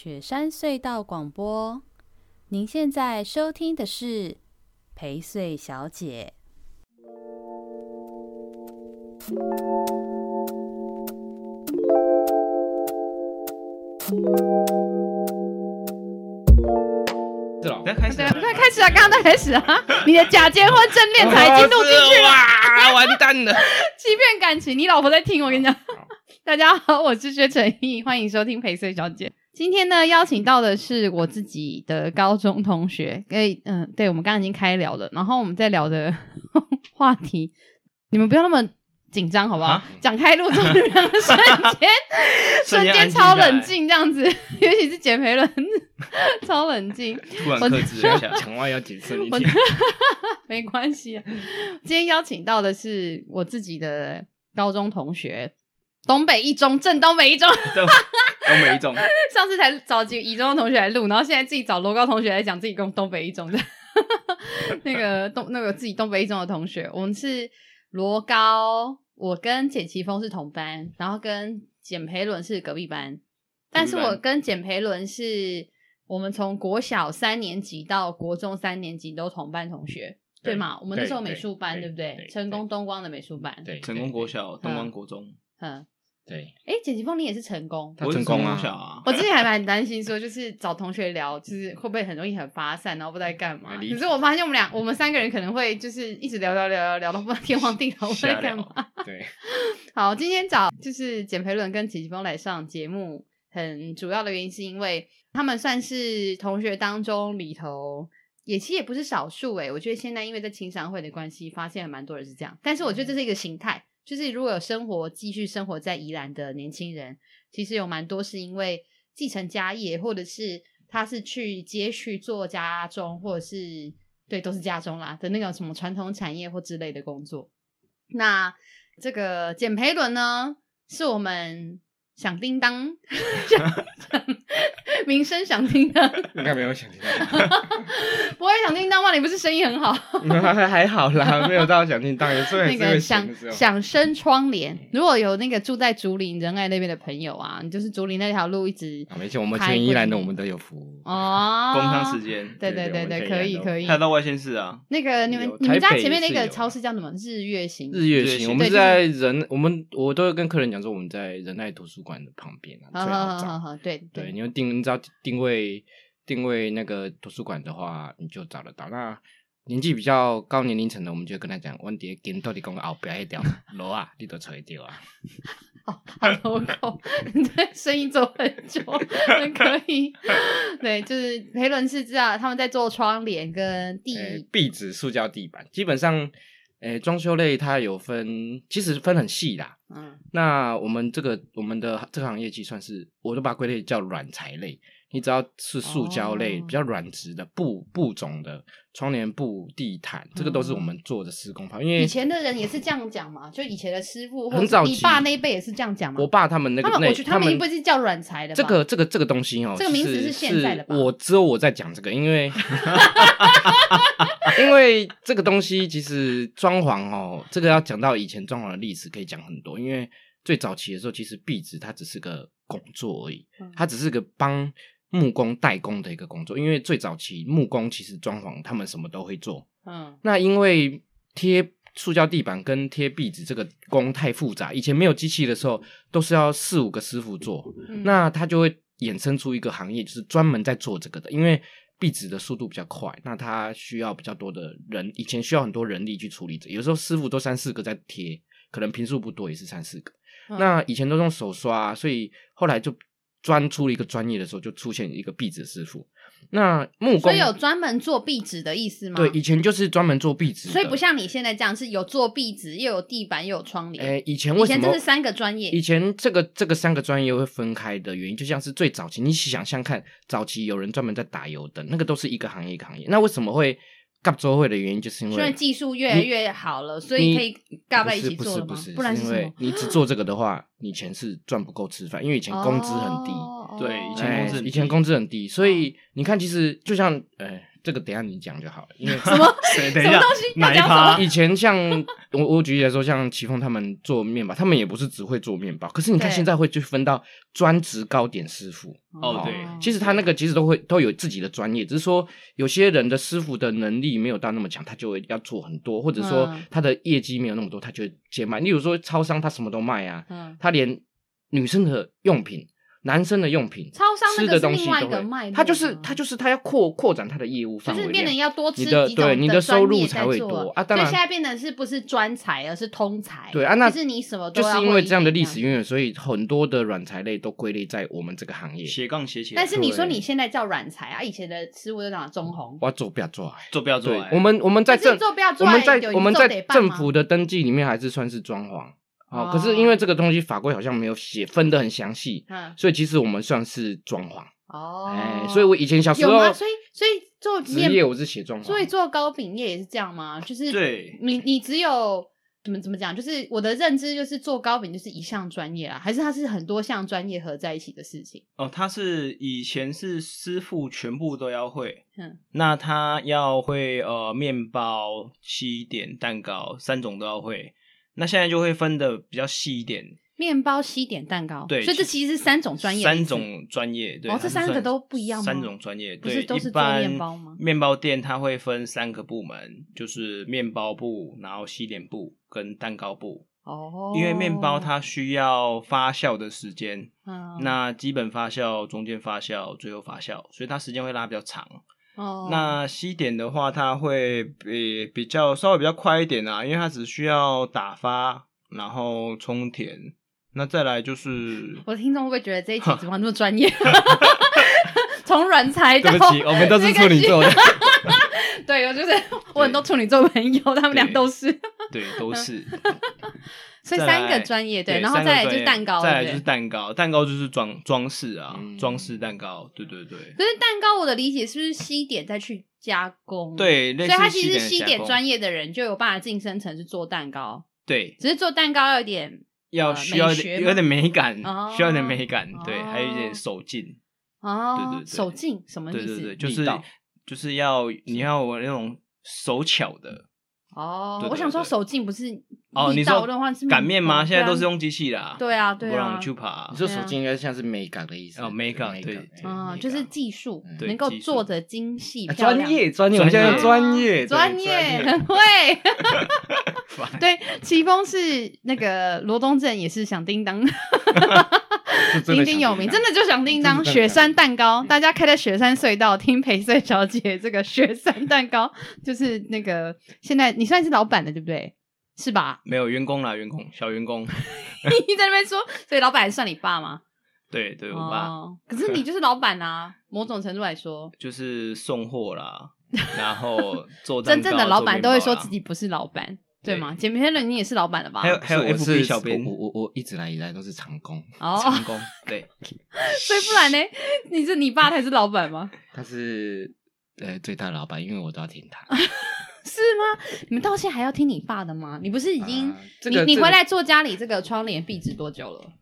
雪山隧道广播。您现在收听的是陪睡小姐。是了，开始，对，快开始啊！刚刚在开始啊！你的假结婚证恋才已经录进去了，哇，完蛋了！欺骗感情，你老婆在听，我跟你讲。大家好，我是薛成毅，欢迎收听陪睡小姐。今天呢，邀请到的是我自己的高中同学，诶，嗯，对，我们刚刚已经开聊了，然后我们在聊的 话题，你们不要那么紧张，好不好？讲开路中的瞬间，瞬间超冷静，这样子，尤其是简培伦，超冷静。突然克制一下，讲话要谨慎一点。没关系，今天邀请到的是我自己的高中同学。东北一中，正东北一中，东北一中。上次才找几个一中的同学来录，然后现在自己找罗高同学来讲自己跟东北一中的。那个东那个自己东北一中的同学，我们是罗高，我跟简奇峰是同班，然后跟简培伦是隔壁班。但是我跟简培伦是我们从国小三年级到国中三年级都同班同学，对吗？我们那时候美术班，对不对？成功东光的美术班，对，成功国小，东光国中，嗯。对，哎，简奇峰，你也是成功，他成功啊！我之前还蛮担心说，就是找同学聊，就是会不会很容易很发散，然后不知道干嘛。可是我发现我们俩，我们三个人可能会就是一直聊聊聊聊聊到不知道天荒地老，不知道干嘛。对，好，今天找就是简培伦跟简奇峰来上节目，很主要的原因是因为他们算是同学当中里头，也其实也不是少数哎。我觉得现在因为在青商会的关系，发现了蛮多人是这样，但是我觉得这是一个形态。就是如果有生活继续生活在宜兰的年轻人，其实有蛮多是因为继承家业，或者是他是去接续做家中，或者是对，都是家中啦的那种什么传统产业或之类的工作。那这个简培伦呢，是我们。响叮当，名声响叮当，应该没有想听到，不会想听到吗？你不是声音很好？还 还好啦，没有到响叮当，所以那个响响声窗帘。如果有那个住在竹林仁爱那边的朋友啊，你就是竹林那条路一直，没事，我们前宜兰的我们都有服务哦。工商时间，对对对对，可以可以。开到外县市啊？那个你们你们家前面那个超市叫什么？日月行。日月行，我们在仁，我们我都会跟客人讲说，我们在仁爱图书馆的旁边啊，最好找。好，对对，你们定，你知道定位定位那个图书馆的话，你就找得到。那年纪比较高年龄层的，我们就跟他讲，问题跟到底讲后边一条 路啊，你都找得到啊。好，好，local，对，生意做很久，很可以。对，就是培伦是知道他们在做窗帘跟地壁纸、塑胶地板，基本上。诶，装修类它有分，其实分很细啦。嗯，那我们这个我们的这个行业，其实算是，我都把归类叫软材类。你只要是塑胶类、哦、比较软质的布布种的窗帘布、地毯，这个都是我们做的施工方。因为以前的人也是这样讲嘛，就以前的师傅，很早，你爸那一辈也是这样讲嘛。我爸他们那个，他们我觉得他们一辈是叫软材的。这个这个这个东西哦，这个名词是现在的吧？我只有我在讲这个，因为因为这个东西其实装潢哦，这个要讲到以前装潢的历史，可以讲很多。因为最早期的时候，其实壁纸它只是个工作而已，它只是个帮。木工代工的一个工作，因为最早期木工其实装潢他们什么都会做，嗯，那因为贴塑胶地板跟贴壁纸这个工太复杂，以前没有机器的时候都是要四五个师傅做，嗯，那他就会衍生出一个行业，就是专门在做这个的，因为壁纸的速度比较快，那他需要比较多的人，以前需要很多人力去处理这，有时候师傅都三四个在贴，可能平数不多也是三四个，嗯，那以前都用手刷，所以后来就。专出了一个专业的时候，就出现一个壁纸师傅。那木工，所以有专门做壁纸的意思吗？对，以前就是专门做壁纸，所以不像你现在这样是有做壁纸，又有地板，又有窗帘。哎、欸，以前为什么？以前这是三个专业。以前这个这个三个专业会分开的原因，就像是最早期，你想想看，早期有人专门在打油灯，那个都是一个行业一个行业。那为什么会？搞周会的原因就是因为，因为技术越来越好了，所以可以尬在一起做了吗？不是不是不是，不然是因为你只做这个的话，你钱是赚不够吃饭，因为以前工资很低。哦、对，以前工资以前工资很低，所以你看，其实就像呃，这个等一下你讲就好了，因为什么 等一下什么东西哪一要讲趴？以前像我我举例来说，像奇峰他们做面包，他们也不是只会做面包，可是你看现在会去分到专职糕点师傅。哦对其实他那个其实都会都有自己的专业，只是说有些人的师傅的能力没有到那么强，他就会要做很多，或者说嗯他的业绩没有那么多，他就会接卖。例如说超商，他什么都卖啊，嗯，他连女生的用品。男生的用品，超商那吃的个是另外一东西都卖，他就是他就是他要扩扩展他的业务范围，就是变得要多吃你的对你的的收入专业才会在做多啊。当然所以现在变得是不是专才，而是通才。对啊，那就是你什么都就是因为这样的历史渊源，所以很多的软材类都归类在我们这个行业。斜杠斜起来。但是你说你现在叫软材啊，以前的师傅都讲中红，我要做不要做？做不要做我们我们在政我们在我们在政府的登记里面还是算是装潢。哦，可是因为这个东西法规好像没有写分的很详细，嗯，所以其实我们算是装潢。哦，哎，所以我以前小时候有吗？所以所以做面，职业我是写装潢，所以做糕饼业也是这样吗？就是对你你只有怎么怎么讲？就是我的认知就是做糕饼就是一项专业啊，还是它是很多项专业合在一起的事情？哦，它是以前是师傅全部都要会，嗯，那他要会呃面包、西点、蛋糕三种都要会，那现在就会分的比较细一点，面包、西点、蛋糕，对所以这其实是三种专业三种专业，对，哦这三个都不一样吗？三种专业，不是对，都是做面包吗？面包店它会分三个部门，就是面包部，然后西点部跟蛋糕部。哦，因为面包它需要发酵的时间，嗯。那基本发酵、中间发酵、最后发酵，所以它时间会拉比较长。哦那西点的话，它会比比较稍微比较快一点啊，因为它只需要打发，然后充填。那再来就是，我的听众会不会觉得这一集怎么那么专业？从软材到对不起，我们都是处女座的。对，我就是我很多处女座朋友，他们俩都是，对，都是。所以三个专业，对，然后再来就是蛋糕，再来就是蛋糕，蛋糕就是装装饰啊，嗯装饰蛋糕，对对对，可是蛋糕，我的理解是不是西点再去加工？，对，所以他其实西西点点专业的人就有办法晋升成是做蛋糕，对，只是做蛋糕要有点呃要需要学有点美感哦，需要一点美感，对，哦还有一点手劲，哦，对对对手劲什么意思？对对对，就是就是要你要有那种手巧的哦，对对我想说手劲不是哦，你说道的话是擀面吗？嗯现在都是用机器啦，对啊，对啊。不让，去爬你，说手劲应该像是美感的意思哦美感对美嗯，就是技术能够做的精细专业专业，我们现在用专业对专业很会。对，奇峰是那个罗东镇，也是响叮当，鼎鼎有名，真的就想叮当。雪山蛋糕，大家开在雪山隧道听陪睡小姐这个雪山蛋糕，就是那个现在你算是老板的对不对？是吧？没有员工啦，员工小员工，你在那边说，所以老板还算你爸吗？对对，我爸哦，可是你就是老板啊，某种程度来说，就是送货啦，然后做真正的老板都会说自己不是老板，对对吗？简平人你也是老板了吧？还有还有我是 FB 小编我我我我一直来以来都是长工，哦，长工，对，所以不然呢？你是你爸才是老板吗？他是呃最大的老板，因为我都要听他。是吗？你们到现在还要听你爸的吗？你不是已经、啊这个这个你你回来做家里这个窗帘壁纸多久了？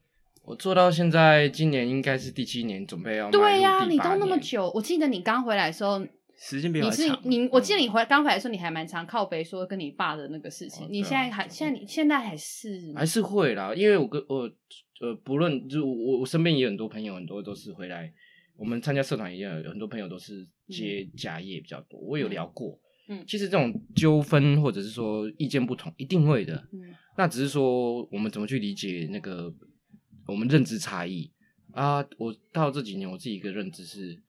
我做到现在，今年应该是第七年，准备要对呀、呀、你都那么久，我记得你刚回来的时候，时间比较长你是长，你，我记得你回刚回来的时候，你还蛮常靠北说跟你爸的那个事情。哦你现在还现在你现在还是还是会啦，因为我跟我呃，不论就我我身边也有很多朋友，很多都是回来，我们参加社团一样有很多朋友都是接家业比较多。我有聊过，嗯其实这种纠纷或者是说意见不同，一定会的。嗯那只是说我们怎么去理解那个我们认知差异啊。我到这几年，我自己一个认知是，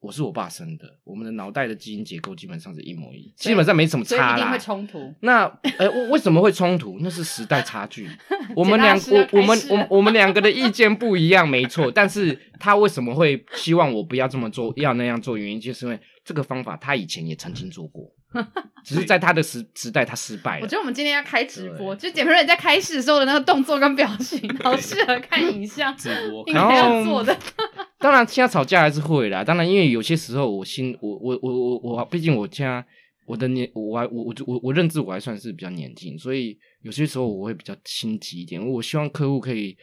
我是我爸生的，我们的脑袋的基因结构基本上是一模一样，基本上没什么差啦一定会。冲突。那呃，为为什么会冲突？那是时代差距。我们两我我们我我们两个的意见不一样，没错。但是他为什么会希望我不要这么做，要那样做？原因就是因为这个方法他以前也曾经做过，只是在他的时时代他失败了我觉。得我们今天要开直播，就简培仁在开始的时候的那个动作跟表情，好适合看影像，直播应该然后要做的。当然，现在吵架还是会啦。当然，因为有些时候我心我我我我我，毕竟我家我的年我还我我我我认知我还算是比较年轻，所以有些时候我会比较心急一点。我希望客户可以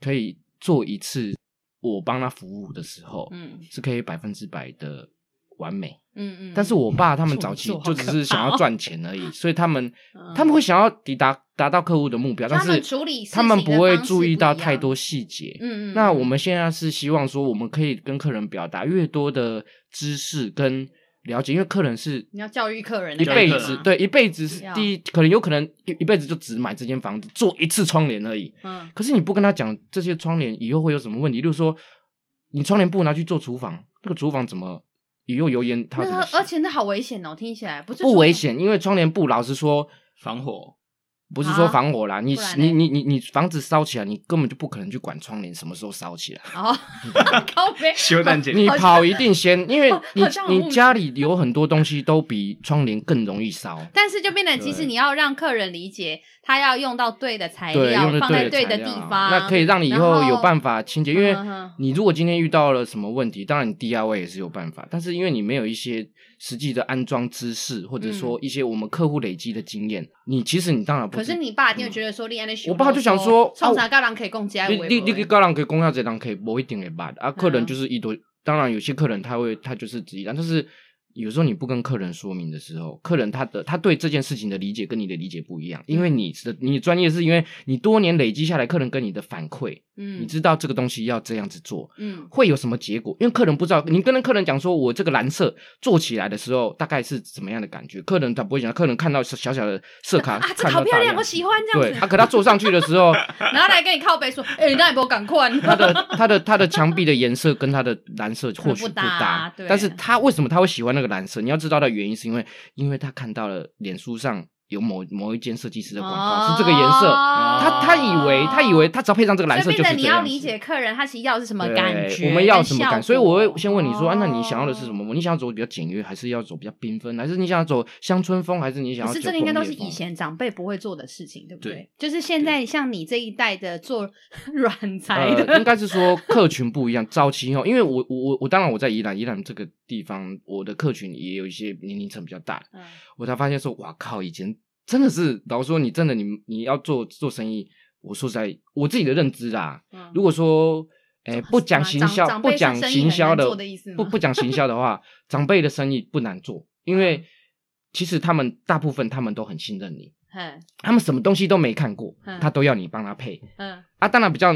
可以做一次我帮他服务的时候，嗯是可以百分之百的完美。嗯嗯。但是我爸他们早期 就只是想要赚钱而已，所以他们他们会想要抵达达到客户的目标，但是他们不会注意到太多细节。嗯嗯。那我们现在是希望说，我们可以跟客人表达越多的知识跟了解，因为客人是你要教育客人一辈子，对，一辈子是第一，可能有可能一一辈子就只买这间房子做一次窗帘而已。嗯。可是你不跟他讲这些窗帘以后会有什么问题，例如说。你窗帘布拿去做厨房，那个厨房怎么以后油烟？它怎么？而且那好危险哦，听起来不是不危险，因为窗帘布老实说防火。不是说防火啦，你你你你你房子烧起来，你根本就不可能去管窗帘什么时候烧起来。哦，修蛋姐，你跑一定先，因为你你家里有很多东西都比窗帘更容易烧。但是就变得，其实你要让客人理解，他要用到对的材料，放在对的地方，那可以让你以后有办法清洁。因为你如果今天遇到了什么问题，当然你 DIY 也是有办法，但是因为你没有一些。实际的安装知识，或者说一些我们客户累积的经验，你其实你当然不。可是你爸一定会觉得说，我爸就想说，创啥高人可以供家，你你你高人可以供下这档可以不一定会办啊。客人就是一堆，当然有些客人他会他就是质疑，但是。有时候你不跟客人说明的时候，客人他的他对这件事情的理解跟你的理解不一样，因为你的你专业是因为你多年累积下来，客人跟你的反馈，嗯，你知道这个东西要这样子做，嗯，会有什么结果？因为客人不知道，你跟客人讲说，我这个蓝色做起来的时候大概是怎么样的感觉，客人他不会讲，客人看到小小的色卡，啊，这好漂亮，我喜欢这样子。对，他可他坐上去的时候，然后来跟你靠背说，哎，那也不赶快。他的他的他的墙壁的颜色跟他的蓝色或许不搭，但是他为什么他会喜欢那个蓝色？你要知道的。原因是因为，因为他看到了脸书上有某某一间设计师的广告、哦、是这个颜色，哦、他他以为他以为他只要配上这个蓝色就是这样。你要理解客人他其实要的是什么感觉，我们要什么感，所以我会先问你说，那你想要的是什么？你想要走比较简约，还是要走比较缤纷，还是你想要走乡村风，还是你想要？是这个应该都是以前长辈不会做的事情，对不对？对就是现在像你这一代的做 软材的，呃、应该是说客群不一样。早期哦，因为我我我我当然我在宜兰，宜兰这个地方，我的客群也有一些年龄层比较大，嗯、我才发现说，哇靠，以前。真的是，老实说，你真的你你要做做生意，我说实在，我自己的认知啦。嗯、如果说，不讲行销，不讲行销的，不不讲行销的话，长辈的生意不难做，因为其实他们大部分他们都很信任你，嗯、他们什么东西都没看过，嗯、他都要你帮他配。嗯、啊，当然比较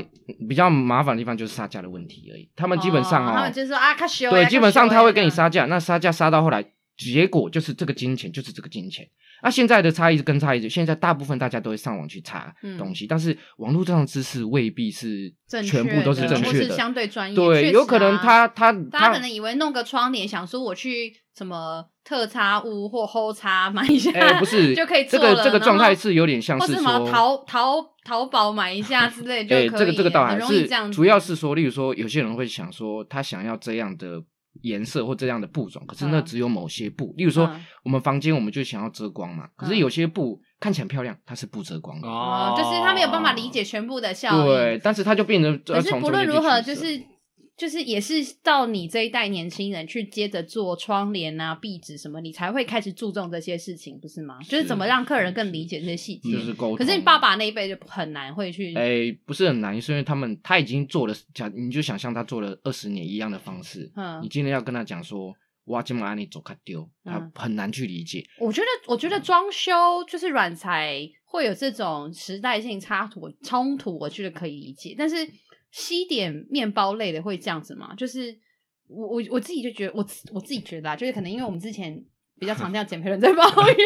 比较麻烦的地方就是杀价的问题而已。他们基本上哦，哦他们就是说啊，对，基本上他会跟你杀价，那杀价杀到后来，结果就是这个金钱就是这个金钱。那、啊、现在的差异是跟差异，现在大部分大家都会上网去查东西，嗯、但是网络上的知识未必是全部都是正确的，是相对专业。对，啊、有可能他他大家可能以为弄个窗帘，想说我去什么特差屋或后差买一下，不是 就可以做了。这个这个状态是有点像是说，什么淘淘淘宝买一下之类就可以。这个这个倒还是主要是说，例如说有些人会想说，他想要这样的。颜色或这样的布种，可是那只有某些布，例如说我们房间，我们就想要遮光嘛。可是有些布看起来很漂亮，它是不遮光的哦，就是它没有办法理解全部的效应。对，但是它就变成。可是不论如何，就是。就是也是到你这一代年轻人去接着做窗帘啊、壁纸什么，你才会开始注重这些事情，不是吗？是就是怎么让客人更理解这些细节，就是沟通。可是你爸爸那一辈就很难会去，哎、欸，不是很难，是因为他们他已经做了，讲你就想象他做了二十年一样的方式，嗯，你今天要跟他讲说，哇，今晚你走开丢，他很难去理解。我觉得，我觉得装修就是软材会有这种时代性插图冲突，我觉得可以理解，但是。西点面包类的会这样子吗？就是我我我自己就觉得我我自己觉得啊，就是可能因为我们之前比较常听到简培伦在抱 怨，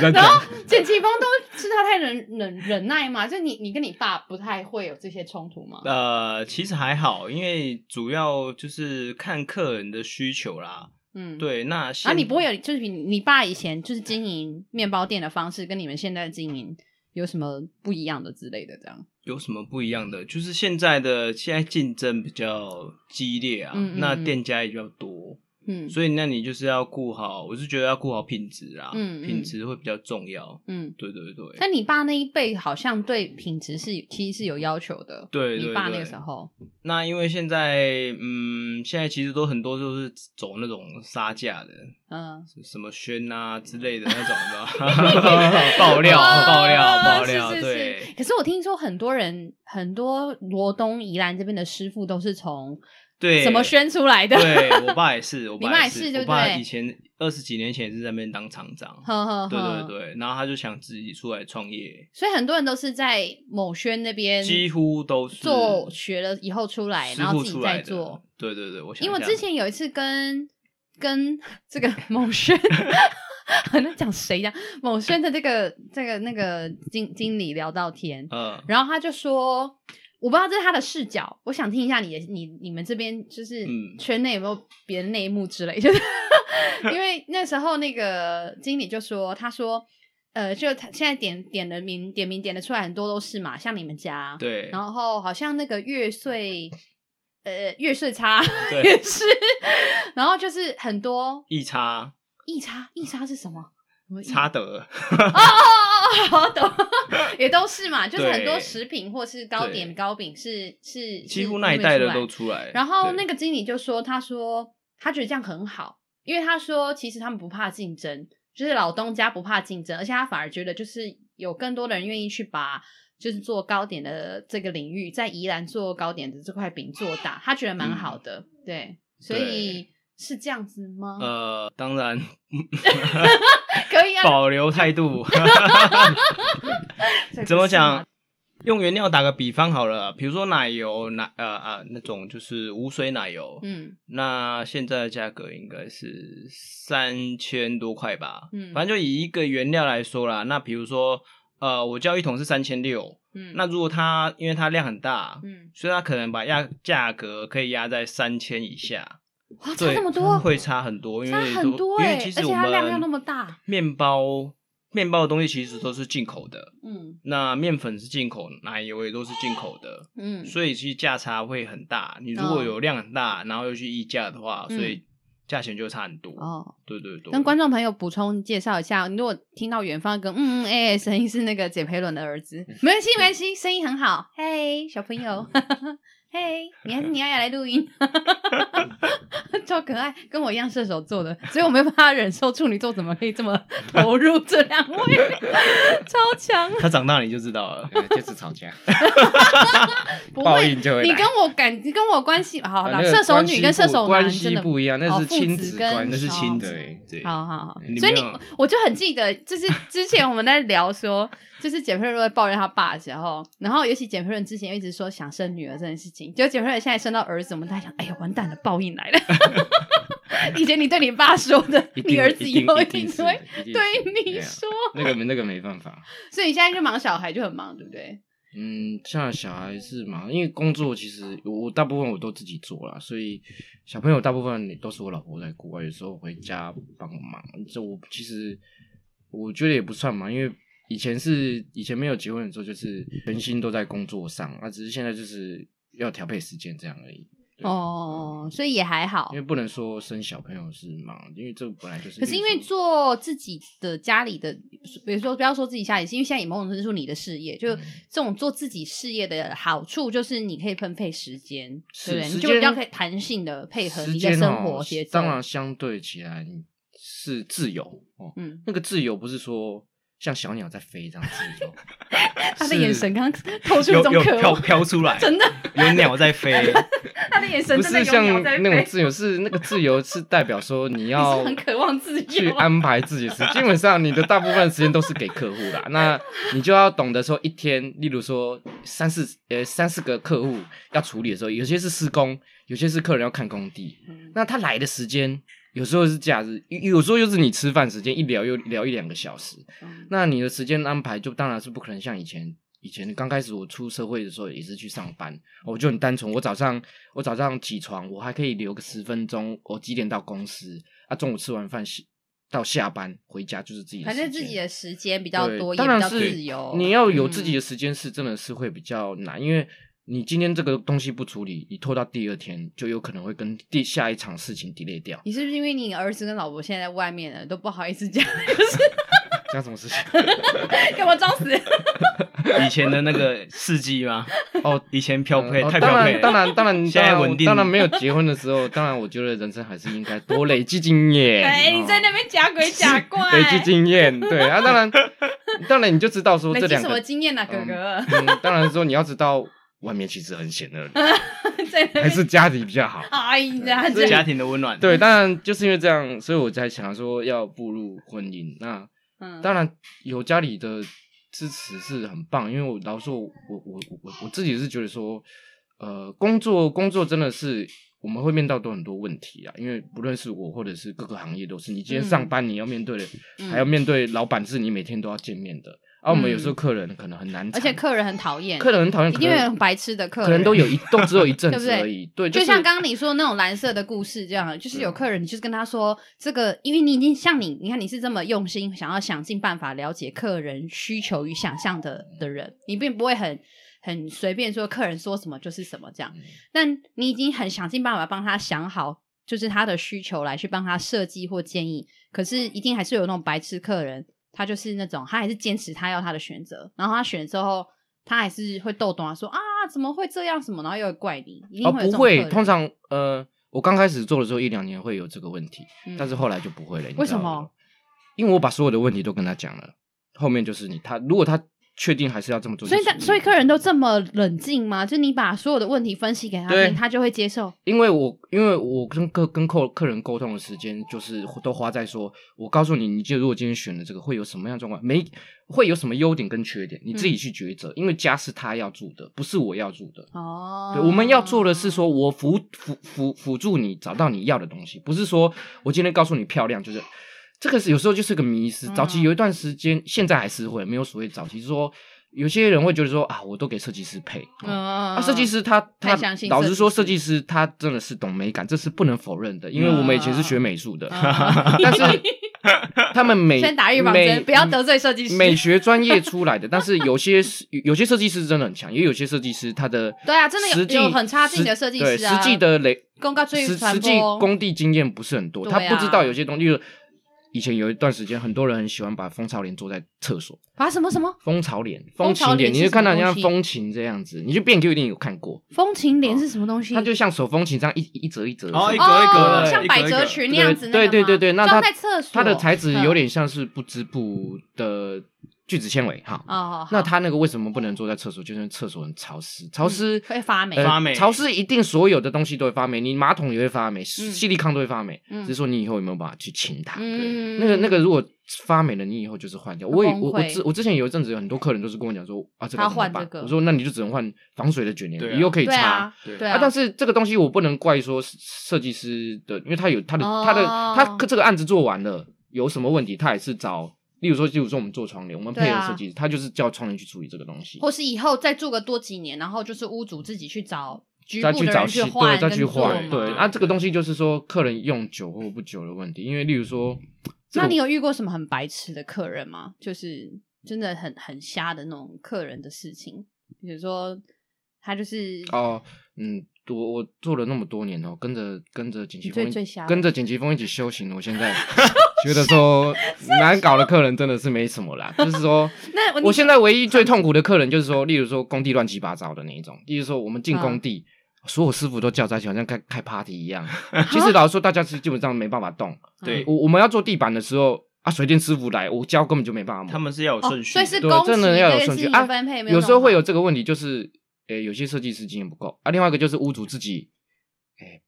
然后简奇峰都是他太忍忍忍耐嘛，就你你跟你爸不太会有这些冲突吗？呃，其实还好，因为主要就是看客人的需求啦。嗯，对，那啊，你不会有就是你你爸以前就是经营面包店的方式，跟你们现在的经营有什么不一样的之类的这样？有什么不一样的？就是现在的现在竞争比较激烈啊，嗯嗯嗯，那店家也比较多。嗯，所以那你就是要顾好，我是觉得要顾好品质啊，嗯，嗯，品质会比较重要，嗯，对对对。但你爸那一辈好像对品质是其实是有要求的，对，你爸那个时候。那因为现在，嗯，现在其实都很多都是走那种杀价的，嗯，什么轩啊之类的 那种的，爆料爆料爆料，是是是对。可是我听说很多人，很多罗东宜兰这边的师傅都是从。对，怎么宣出来的？对我爸也是，我爸也是，对不对？我爸以前二十几年前也是在那边当厂长，呵呵呵对对对，然后他就想自己出来创业，所以很多人都是在某宣那边，几乎都是做学了以后出来，然后自己再做。对对对，我想因为我之前有一次跟跟这个 某宣，好像讲谁呀？某宣的这个这个那个经经理聊到天，嗯，然后他就说。我不知道这是他的视角，我想听一下你的，你你们这边就是圈内有没有别的内幕之类，就 是因为那时候那个经理就说，他说，呃，就他现在点点的名点名点的出来很多都是嘛，像你们家，对，然后好像那个月岁，呃，月岁差也是，然后就是很多异差，异差，异差是什么？差得哦哦哦，好懂，也都是嘛，就是很多食品或是糕点糕饼是是几乎那一代的都出来。然后那个经理就说，他说他觉得这样很好，因为他说其实他们不怕竞争，就是老东家不怕竞争，而且他反而觉得就是有更多的人愿意去把就是做糕点的这个领域，在宜兰做糕点的这块饼做大，他觉得蛮好的，嗯、对，所以。是这样子吗？呃，当然，可以啊，保留态度。怎么讲？用原料打个比方好了，比如说奶油，奶呃呃那种就是无水奶油，嗯，那现在的价格应该是三千多块吧，嗯，反正就以一个原料来说啦，那比如说呃，我交一桶是三千六，嗯，那如果它因为它量很大，嗯，所以它可能把压价格可以压在三千以下。哇，差这么多，会差很多，因为很多欸，因为其实我们量又那么大，面包面包的东西其实都是进口的，嗯，那面粉是进口，奶油也都是进口的，嗯，所以其实价差会很大。你如果有量很大，然后又去议价的话，所以价钱就差很多。哦，对对对。跟观众朋友补充介绍一下，你如果听到远方跟嗯嗯哎哎声音是那个简培伦的儿子，没关系没关系，声音很好，嘿，小朋友。嘿 你还是你要来录音，超可爱，跟我一样射手座的，所以我没办法忍受处女座怎么可以这么 投入这两位，超强。他长大你就知道了，就是吵架，报应就会。你跟我感，你跟我关系好了，射手女跟射手男真的不一样，那是亲子关，那是亲的，对，好好好。所以你，我就很记得，就是之前我们在聊说。就是简佩伦会抱怨他爸的时候，然后尤其简佩伦之前一直说想生女儿这件事情，结果简佩伦现在生到儿子，我们在想，哎呀，完蛋了，报应来了。以前你对你爸说的，你儿子以后一定会对你说。那个没那个没办法。所以你现在就忙小孩就很忙，对不对？嗯，像小孩是忙，因为工作其实我大部分我都自己做啦，所以小朋友大部分都是我老婆在顾，有时候回家帮忙。这我其实我觉得也不算忙，因为。以前是以前没有结婚的时候，就是全心都在工作上啊，只是现在就是要调配时间这样而已。哦，所以也还好，因为不能说生小朋友是忙，因为这本来就是。可是因为做自己的家里的，比如说不要说自己家里，是因为现在也某种程度说你的事业，就这种做自己事业的好处，就是你可以分配时间，对不对？你就比较可以弹性的配合你的生活节奏。当然，相对起来是自由哦。嗯，那个自由不是说。像小鸟在飞这样子，他的眼神刚刚透出一种渴望，飘飘出来，真的有鸟在飞。他的眼神不是像那种自由，是那个自由是代表说你要很渴望自由去安排自己的事。基本上你的大部分时间都是给客户啦，那你就要懂得说一天，例如说三四呃三四个客户要处理的时候，有些是施工，有些是客人要看工地，那他来的时间。有时候是假日，有时候又是你吃饭时间，一聊又聊一两个小时。嗯、那你的时间安排就当然是不可能像以前，以前刚开始我出社会的时候也是去上班，我就很单纯。我早上我早上起床，我还可以留个十分钟，我几点到公司？啊，中午吃完饭到下班回家就是自己的，反正自己的时间比较多，也比较自由。你要有自己的时间是真的是会比较难，嗯、因为。你今天这个东西不处理，你拖到第二天，就有可能会跟第下一场事情 delay 掉。你是不是因为你儿子跟老婆现在在外面了，都不好意思讲？就是讲什么事情？干嘛装死？以前的那个司机吗？哦，以前漂配、嗯、太漂配。当然，当然，现在稳定。当然没有结婚的时候，当然我觉得人生还是应该多累积经验。哎，你在那边假鬼假怪。累积经验，对啊，当然，当然你就知道说这两个什么经验啊，哥哥。嗯，当然说你要知道。外面其实很险的，还是家里比较好。哎呀，家庭的温暖。对，当然就是因为这样，所以我在想说要步入婚姻。那当然有家里的支持是很棒，因为我老实说，我我我我自己是觉得说，呃，工作工作真的是。我们会面到都很多问题啊，因为不论是我或者是各个行业都是，你今天上班你要面对的，嗯、还要面对老板是你每天都要见面的。啊、我们有时候客人可能很难，而且客人很讨厌，客人很讨厌，因为很白痴的客人，可能都有一都只有一阵 子而已。对，就像刚刚你说的那种蓝色的故事这样，就是有客人，你就是跟他说这个，因为你已经像你，你看你是这么用心，想要想尽办法了解客人需求与想象的的人，你并不会很。很随便说，客人说什么就是什么这样。嗯、但你已经很想尽办法帮他想好，就是他的需求来去帮他设计或建议。可是一定还是有那种白痴客人，他就是那种他还是坚持他要他的选择，然后他选之后，他还是会逗懂啊，说啊怎么会这样什么，然后又会怪你。一定会哦，不会，通常呃，我刚开始做的时候一两年会有这个问题，嗯、但是后来就不会了。为什么？因为我把所有的问题都跟他讲了，后面就是你他如果他。确定还是要这么做？所以，所以客人都这么冷静吗？就你把所有的问题分析给他听，他就会接受。因为我，因为我跟客跟客客人沟通的时间，就是都花在说，我告诉你，你就如果今天选了这个，会有什么样状况？没会有什么优点跟缺点，你自己去抉择。嗯、因为家是他要住的，不是我要住的。哦，对，我们要做的是说，我辅辅辅辅助你找到你要的东西，不是说我今天告诉你漂亮就是。这个是有时候就是个迷失。早期有一段时间，嗯、现在还是会没有所谓早期，就是说有些人会觉得说啊，我都给设计师配，嗯、啊，设计师他他老实说，设计师他真的是懂美感，这是不能否认的，因为我们以前是学美术的，嗯、但是他们美 先打预防针，美不要得罪设计师，美学专业出来的，但是有些有些设计师真的很强，也有些设计师他的 对啊，真的有际有很差劲的设计师、实际的雷公告实实际工地经验不是很多，啊、他不知道有些东西。以前有一段时间，很多人很喜欢把蜂巢帘做在厕所。啊，什么什么？蜂巢帘，蜂琴帘，你就看到人家风琴这样子，你就变 Q 一定有看过。风琴帘是什么东西？它就像手风琴这样一一折一折，哦，一格一格，像百褶裙那样子。对对对对，那它在厕所，它的材质有点像是不织布的。聚酯纤维哈，哦，那它那个为什么不能坐在厕所？就是厕所很潮湿，潮湿会发霉，发霉，潮湿一定所有的东西都会发霉，你马桶也会发霉，矽利康都会发霉，只是说你以后有没有办法去清它？那个那个如果发霉了，你以后就是换掉。我也我我之我之前有一阵子有很多客人都是跟我讲说啊，这个怎么办？我说那你就只能换防水的卷帘，以后可以擦。对啊，但是这个东西我不能怪说设计师的，因为他有他的他的他这个案子做完了有什么问题，他也是找。例如说，例如说，我们做窗帘，我们配合设计师，啊、他就是叫窗帘去处理这个东西，或是以后再住个多几年，然后就是屋主自己去找局部的人去换，再去换，对。那、啊、这个东西就是说，客人用久或不久的问题，因为例如说，那你有遇过什么很白痴的客人吗？就是真的很很瞎的那种客人的事情，比如说他就是哦，嗯。我我做了那么多年哦，跟着跟着简奇峰，跟着简奇峰一起修行。我现在 觉得说难搞的客人真的是没什么啦，就是说，那我现在唯一最痛苦的客人就是说，例如说工地乱七八糟的那一种，例如说我们进工地，所有师傅都叫在一起，好像开开 party 一样。其实老实说，大家是基本上没办法动。对，我我们要做地板的时候啊，水电师傅来，我教根本就没办法。他们是要有顺序，所以是真的要有顺序啊。有时候会有这个问题，就是。诶、欸，有些设计师经验不够啊。另外一个就是屋主自己，诶、欸。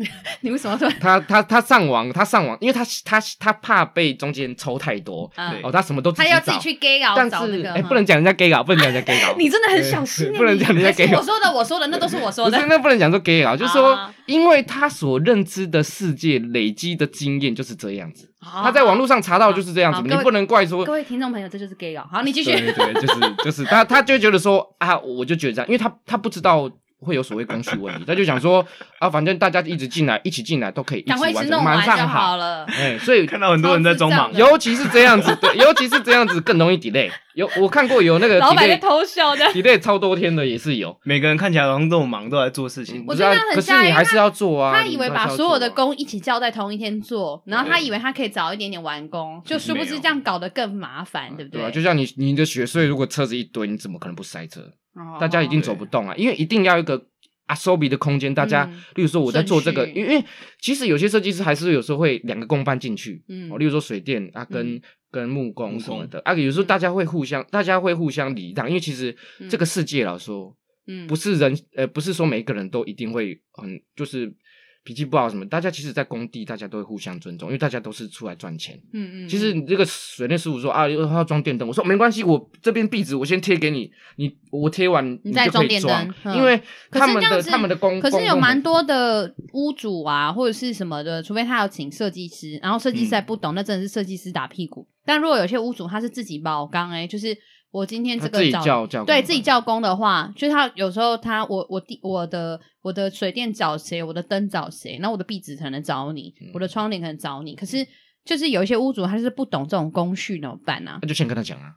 你为什么说他他他上网他上网，因为他他他怕被中间抽太多，哦，他什么都他要自己去 gay 稿，但是哎，不能讲人家 gay 稿，不能讲人家 gay 稿。你真的很小心，不能讲人家 gay 稿。我说的我说的那都是我说的，不是那不能讲说 gay 稿，就是说，因为他所认知的世界累积的经验就是这样子，他在网络上查到就是这样子，你不能怪说各位听众朋友，这就是 gay 稿。好，你继续。对对，就是就是他他就觉得说啊，我就觉得这样，因为他他不知道。会有所谓工序问题，他就想说啊，反正大家一直进来，一起进来都可以一起完成，马上好了。哎，所以看到很多人在装忙，尤其是这样子，对，尤其是这样子更容易 delay。有我看过有那个老板在偷笑的，delay 超多天的也是有。每个人看起来好像都很忙，都在做事情。我觉得很可是你还是要做啊。他以为把所有的工一起叫在同一天做，然后他以为他可以早一点点完工，就殊不知这样搞得更麻烦，对不对？对啊，就像你你的雪隧，如果车子一堆，你怎么可能不塞车？大家已经走不动啊，因为一定要一个。啊，收笔的空间，大家，例如说我在做这个，因为其实有些设计师还是有时候会两个工班进去，嗯，例如说水电啊，跟跟木工什么的啊，有时候大家会互相，大家会互相礼让，因为其实这个世界来说，嗯，不是人，呃，不是说每一个人都一定会很就是。脾气不好什么？大家其实，在工地，大家都会互相尊重，因为大家都是出来赚钱。嗯嗯。其实你这个水电师傅说啊，他要装电灯，我说没关系，我这边壁纸我先贴给你，你我贴完你再装电灯。因为他们的他们的工，可是有蛮多的屋主啊，或者是什么的，除非他要请设计师，然后设计师还不懂，嗯、那真的是设计师打屁股。但如果有些屋主他是自己包缸，哎，就是。我今天这个自己叫叫对自己叫工的话，就是他有时候他我我地我的我的水电找谁，我的灯找谁，那我的壁纸可能找你，嗯、我的窗帘可能找你。可是就是有一些屋主他是不懂这种工序怎么办呢？那就先跟他讲啊。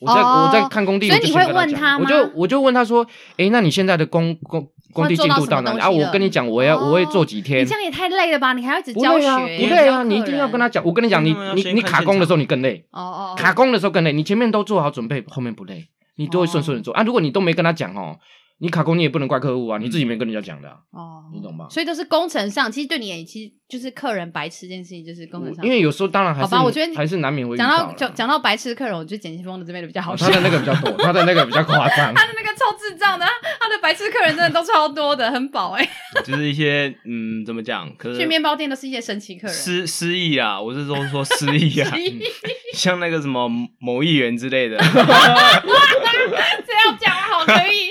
我在、哦、我在看工地，所以你会问他吗？我就我就问他说：“哎、欸，那你现在的工工工地进度到哪里啊？我跟你讲，我要、哦、我会做几天。你这样也太累了吧？你还要一直教学，不累啊！不累啊！你一定要跟他讲。我跟你讲，你你你卡工的时候你更累。哦哦，卡工的时候更累。你前面都做好准备，后面不累。”你都会顺顺的做、oh. 啊！如果你都没跟他讲哦，你卡工你也不能怪客户啊，你自己没跟人家讲的哦，oh. 你懂吗？所以都是工程上，其实对你也其实就是客人白痴这件事情，就是工程上。因为有时候当然还是，好吧，我觉得还是难免会讲到讲讲到白痴的客人，我觉得简信峰的这边的比较好笑、哦，他的那个比较多，他的那个比较夸张，他的那个超智障的，他的白痴客人真的都超多的，很饱哎、欸。就是一些嗯，怎么讲？可是去面包店都是一些神奇客人，失失忆啊！我是说说失忆啊，像那个什么某议员之类的。这样讲好可以。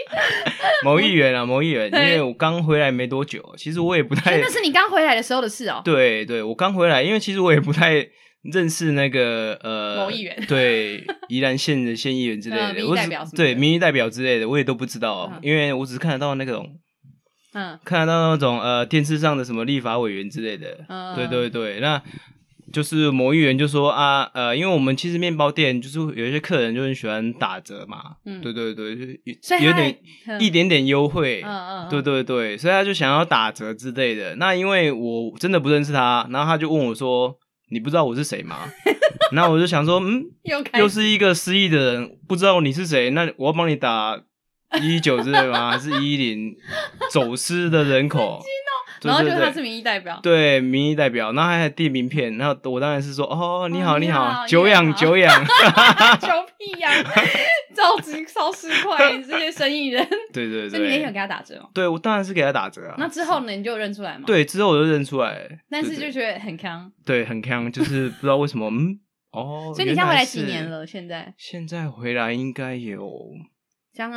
某议员啊，某议员，因为我刚回来没多久，其实我也不太。那是你刚回来的时候的事哦。对对，我刚回来，因为其实我也不太认识那个呃某议员，对宜兰县的县议员之类的，我只对民意代表之类的，我也都不知道，因为我只是看得到那种，嗯，看得到那种呃电视上的什么立法委员之类的，嗯，对对对，那。就是某议员就说啊，呃，因为我们其实面包店就是有一些客人就很喜欢打折嘛，嗯，对对对，就有点一点点优惠，嗯嗯，对对对，所以他就想要打折之类的。那因为我真的不认识他，然后他就问我说：“你不知道我是谁吗？” 然后我就想说：“嗯，又是一个失忆的人，不知道你是谁，那我要帮你打一一九之类吗？还是一一零？走失的人口？” 然后就是他是民意代表，对民意代表，然后还递名片，然后我当然是说哦，你好你好，久仰 久仰，久屁呀，超级超市块，你这些生意人，对对对，所以你也想给他打折哦？对，我当然是给他打折啊。那之后呢，你就认出来吗？对，之后我就认出来，但是就觉得很坑，对，很坑，就是不知道为什么，嗯，哦，所以你现在回来几年了？现在现在回来应该有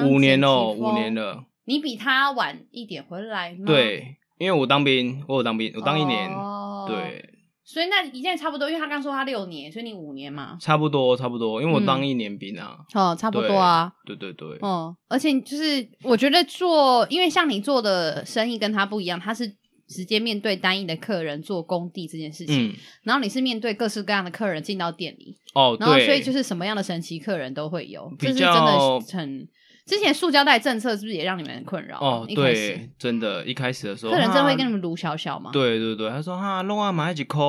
五年哦，五年了。你比他晚一点回来吗？对。因为我当兵，我有当兵，我当一年，哦、对，所以那现在差不多，因为他刚说他六年，所以你五年嘛，差不多，差不多，因为我当一年兵啊，嗯、哦，差不多啊，对对对，哦，而且就是我觉得做，因为像你做的生意跟他不一样，他是直接面对单一的客人做工地这件事情，嗯、然后你是面对各式各样的客人进到店里，哦，然后所以就是什么样的神奇客人都会有，这是真的很。之前塑胶袋政策是不是也让你们很困扰？哦，对，真的，一开始的时候，客人真的会跟你们卢小小吗？对对对，他说哈，弄啊买几块，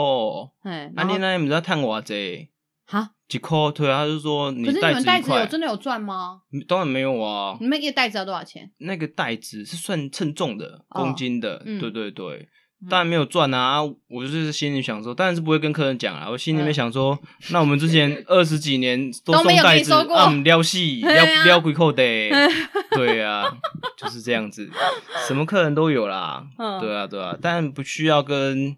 哎，那你那你们在探我这？哈，几块？对，他就说你，可是你们袋子有真的有赚吗？当然没有啊。你们一个袋子要多少钱？那个袋子是算称重的，公斤的，对对对。当然没有赚啊！我就是心里想说，当然是不会跟客人讲啊。我心里面想说，那我们之前 二十几年都送袋子，让我们，撩戏 撩撩鬼扣的，对啊，就是这样子，什么客人都有啦。对啊，对啊，但不需要跟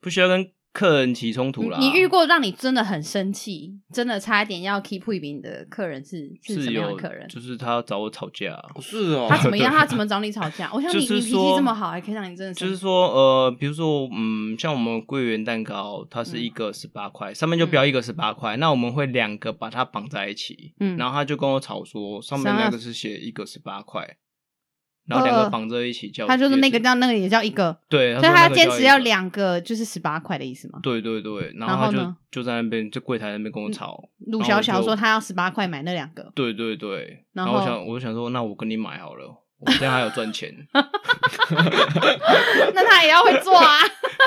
不需要跟。客人起冲突了，你遇过让你真的很生气，真的差一点要 keep 一名的客人是是什么样的客人？就是他找我吵架，是哦。他怎么样？他怎么找你吵架？我想你你脾气这么好，还可以让你真的就是说呃，比如说嗯，像我们桂圆蛋糕，它是一个十八块，上面就标一个十八块，那我们会两个把它绑在一起，嗯，然后他就跟我吵说，上面那个是写一个十八块。然后两个绑着一起叫，他就是那个叫那个也叫一个，对，所以他要坚持要两个，就是十八块的意思吗？对对对，然后他就就在那边就柜台那边跟我吵。鲁小小说他要十八块买那两个，对对对，然后我想我就想说，那我跟你买好了，我这样还有赚钱。那他也要会做啊？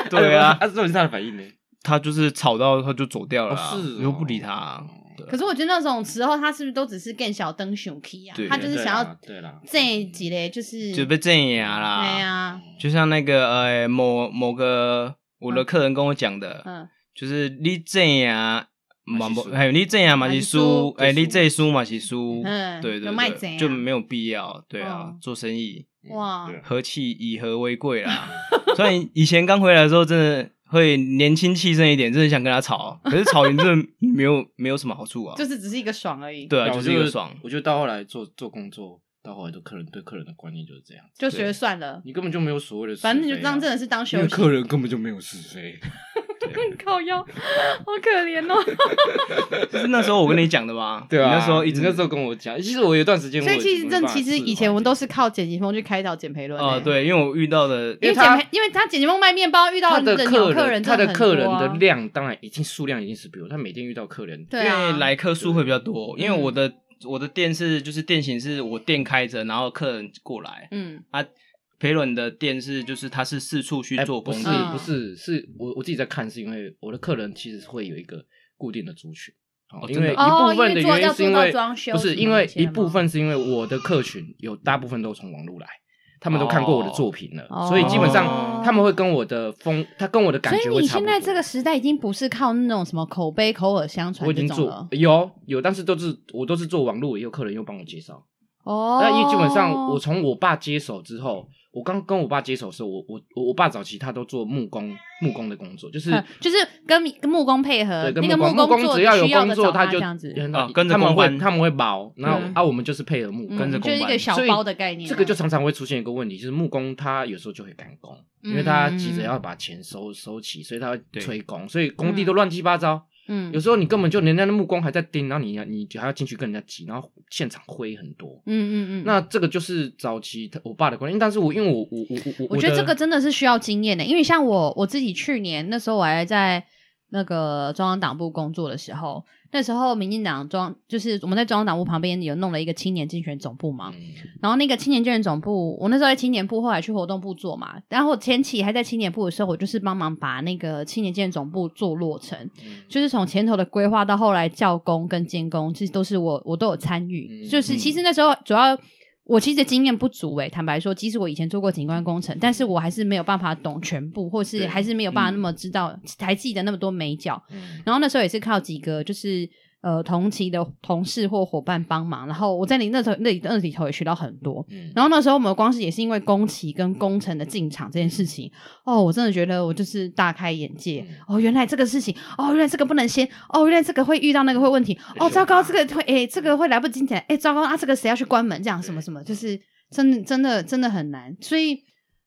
对啊，那这是他的反应呢？他就是吵到他就走掉了，是，又不理他。可是我觉得那种时候，他是不是都只是更小灯熊 key 啊？他就是想要这一集嘞，就是就被镇压啦。对啊，就像那个呃某某个我的客人跟我讲的，嗯，就是你镇压嘛不，还有你这样嘛是输，哎，你这输嘛是输，嗯，对对对，就没有必要，对啊，做生意。哇，和气以和为贵啦。所以以前刚回来的时候，真的会年轻气盛一点，真的想跟他吵，可是吵赢真的没有没有什么好处啊，就是只是一个爽而已。对啊，就是一个爽。我觉得到后来做做工作，到后来对客人对客人的观念就是这样，就觉得算了，你根本就没有所谓的，反正就当真的是当休息，因为客人根本就没有是非。靠腰，好可怜哦！就是那时候我跟你讲的吧，对啊，那时候一直那时候跟我讲，其实我有一段时间，所以其实这其实以前我们都是靠剪辑风去开导简培伦哦，对，因为我遇到的，因为简培，因为他剪辑风卖面包遇到的客人，他的客人的量当然已经数量已经是比如他每天遇到客人，对，因为来客数会比较多，因为我的我的店是就是店型是我店开着，然后客人过来，嗯。啊。培伦的店是，就是他是四处去做工，不是不是，是我我自己在看，是因为我的客人其实会有一个固定的族群，哦因为一部分的原因是因为不是因为一部分是因为我的客群有大部分都从网络来，他们都看过我的作品了，所以基本上他们会跟我的风，他跟我的感觉会差。所以你现在这个时代已经不是靠那种什么口碑口耳相传，我已经做有有，但是都是我都是做网络，也有客人又帮我介绍哦。那因为基本上我从我爸接手之后。我刚跟我爸接手的时候，我我我我爸早期他都做木工木工的工作，就是就是跟跟木工配合，对，跟木工木工只要有工作他就这样子，跟着他们会他们会包，然后啊我们就是配合木跟着工，就是一个小包的概念。这个就常常会出现一个问题，就是木工他有时候就会赶工，因为他急着要把钱收收齐，所以他会催工，所以工地都乱七八糟。嗯，有时候你根本就人家的目光还在盯，然后你你还要进去跟人家挤，然后现场灰很多。嗯嗯嗯。那这个就是早期我爸的观念，但是我因为我我我我我觉得这个真的是需要经验的，因为像我我自己去年那时候我还在那个中央党部工作的时候。那时候，民进党中就是我们在中央党部旁边有弄了一个青年竞选总部嘛，然后那个青年竞选总部，我那时候在青年部，后来去活动部做嘛，然后前期还在青年部的时候，我就是帮忙把那个青年竞选总部做落成，就是从前头的规划到后来教工跟监工，其实都是我我都有参与，就是其实那时候主要。我其实经验不足诶，坦白说，即使我以前做过景观工程，但是我还是没有办法懂全部，或是还是没有办法那么知道，嗯、还记得那么多美角。嗯、然后那时候也是靠几个就是。呃，同期的同事或伙伴帮忙，然后我在你那头那里那里头也学到很多。嗯，然后那时候我们光是也是因为工期跟工程的进场这件事情，哦，我真的觉得我就是大开眼界。哦，原来这个事情，哦，原来这个不能先，哦，原来这个会遇到那个会问题，哦，糟糕，这个会，哎，这个会来不及讲，哎，糟糕啊，这个谁要去关门？这样什么什么，就是真的真的真的很难。所以，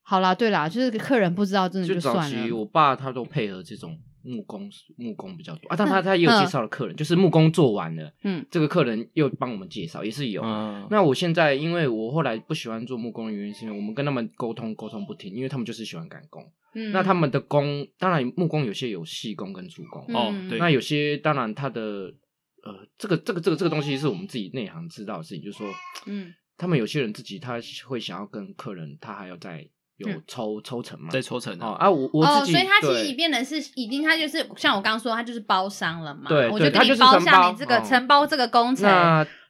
好啦，对啦，就是客人不知道，真的就算了。就早期我爸他都配合这种。木工木工比较多啊，但他他也有介绍的客人，就是木工做完了，嗯，这个客人又帮我们介绍，也是有。那我现在因为我后来不喜欢做木工的原因，是因为我们跟他们沟通沟通不停，因为他们就是喜欢赶工。嗯，那他们的工当然木工有些有细工跟粗工哦，对。那有些当然他的呃，这个这个这个这个东西是我们自己内行知道的事情，就是说，嗯，他们有些人自己他会想要跟客人，他还要再。有抽抽成嘛？对，抽成哦啊！我我哦，所以他其实变成是已经，他就是像我刚刚说，他就是包商了嘛。对，我就给你包下你这个承包这个工程，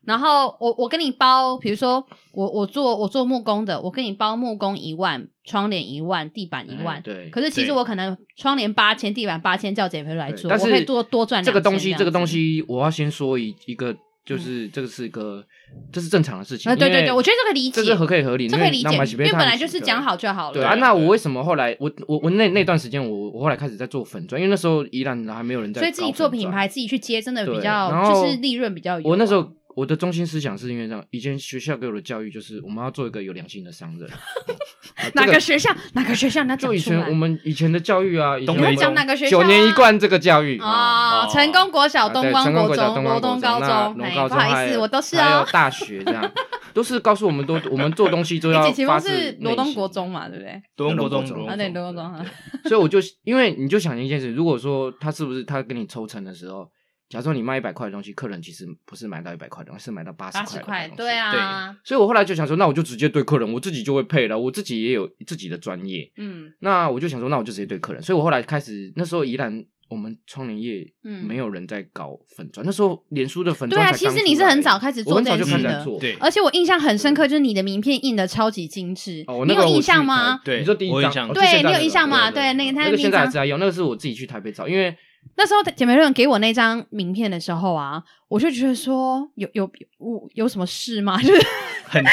然后我我跟你包，比如说我我做我做木工的，我跟你包木工一万，窗帘一万，地板一万。对。可是其实我可能窗帘八千，地板八千，叫减肥来做，我可以多多赚。这个东西，这个东西，我要先说一一个。就是这个是一个，这是正常的事情。对对对，我觉得这个理解，这是合可以合理，这可以理解，因为本来就是讲好就好了。对啊，那我为什么后来我我我那那段时间我我后来开始在做粉砖，因为那时候依然还没有人在，所以自己做品牌，自己去接，真的比较就是利润比较。我那时候我的中心思想是因为这样，以前学校给我的教育就是我们要做一个有良心的商人。哪个学校？哪个学校？那就以前我们以前的教育啊，你要讲哪个学校？九年一贯这个教育啊，成功国小、东光国中、罗东高中，不好意思，我都是啊。还有大学这样，都是告诉我们都我们做东西都要发自内心。是罗东国中嘛，对不对？罗东国中，啊对，罗东国中。所以我就因为你就想一件事，如果说他是不是他跟你抽成的时候。假如说你卖一百块的东西，客人其实不是买到一百块的，而是买到八十块的东西。对啊，对。所以我后来就想说，那我就直接对客人，我自己就会配了，我自己也有自己的专业。嗯，那我就想说，那我就直接对客人。所以我后来开始，那时候宜兰我们窗帘业，嗯，没有人在搞粉砖。那时候脸书的粉砖，对啊，其实你是很早开始做这件事的。对，而且我印象很深刻，就是你的名片印的超级精致。哦，你有印象吗？对，你说第一张，对你有印象吗？对，那个他那个现在还在用，那个是我自己去台北找，因为。那时候姐妹论给我那张名片的时候啊，我就觉得说有有有有什么事吗？就是很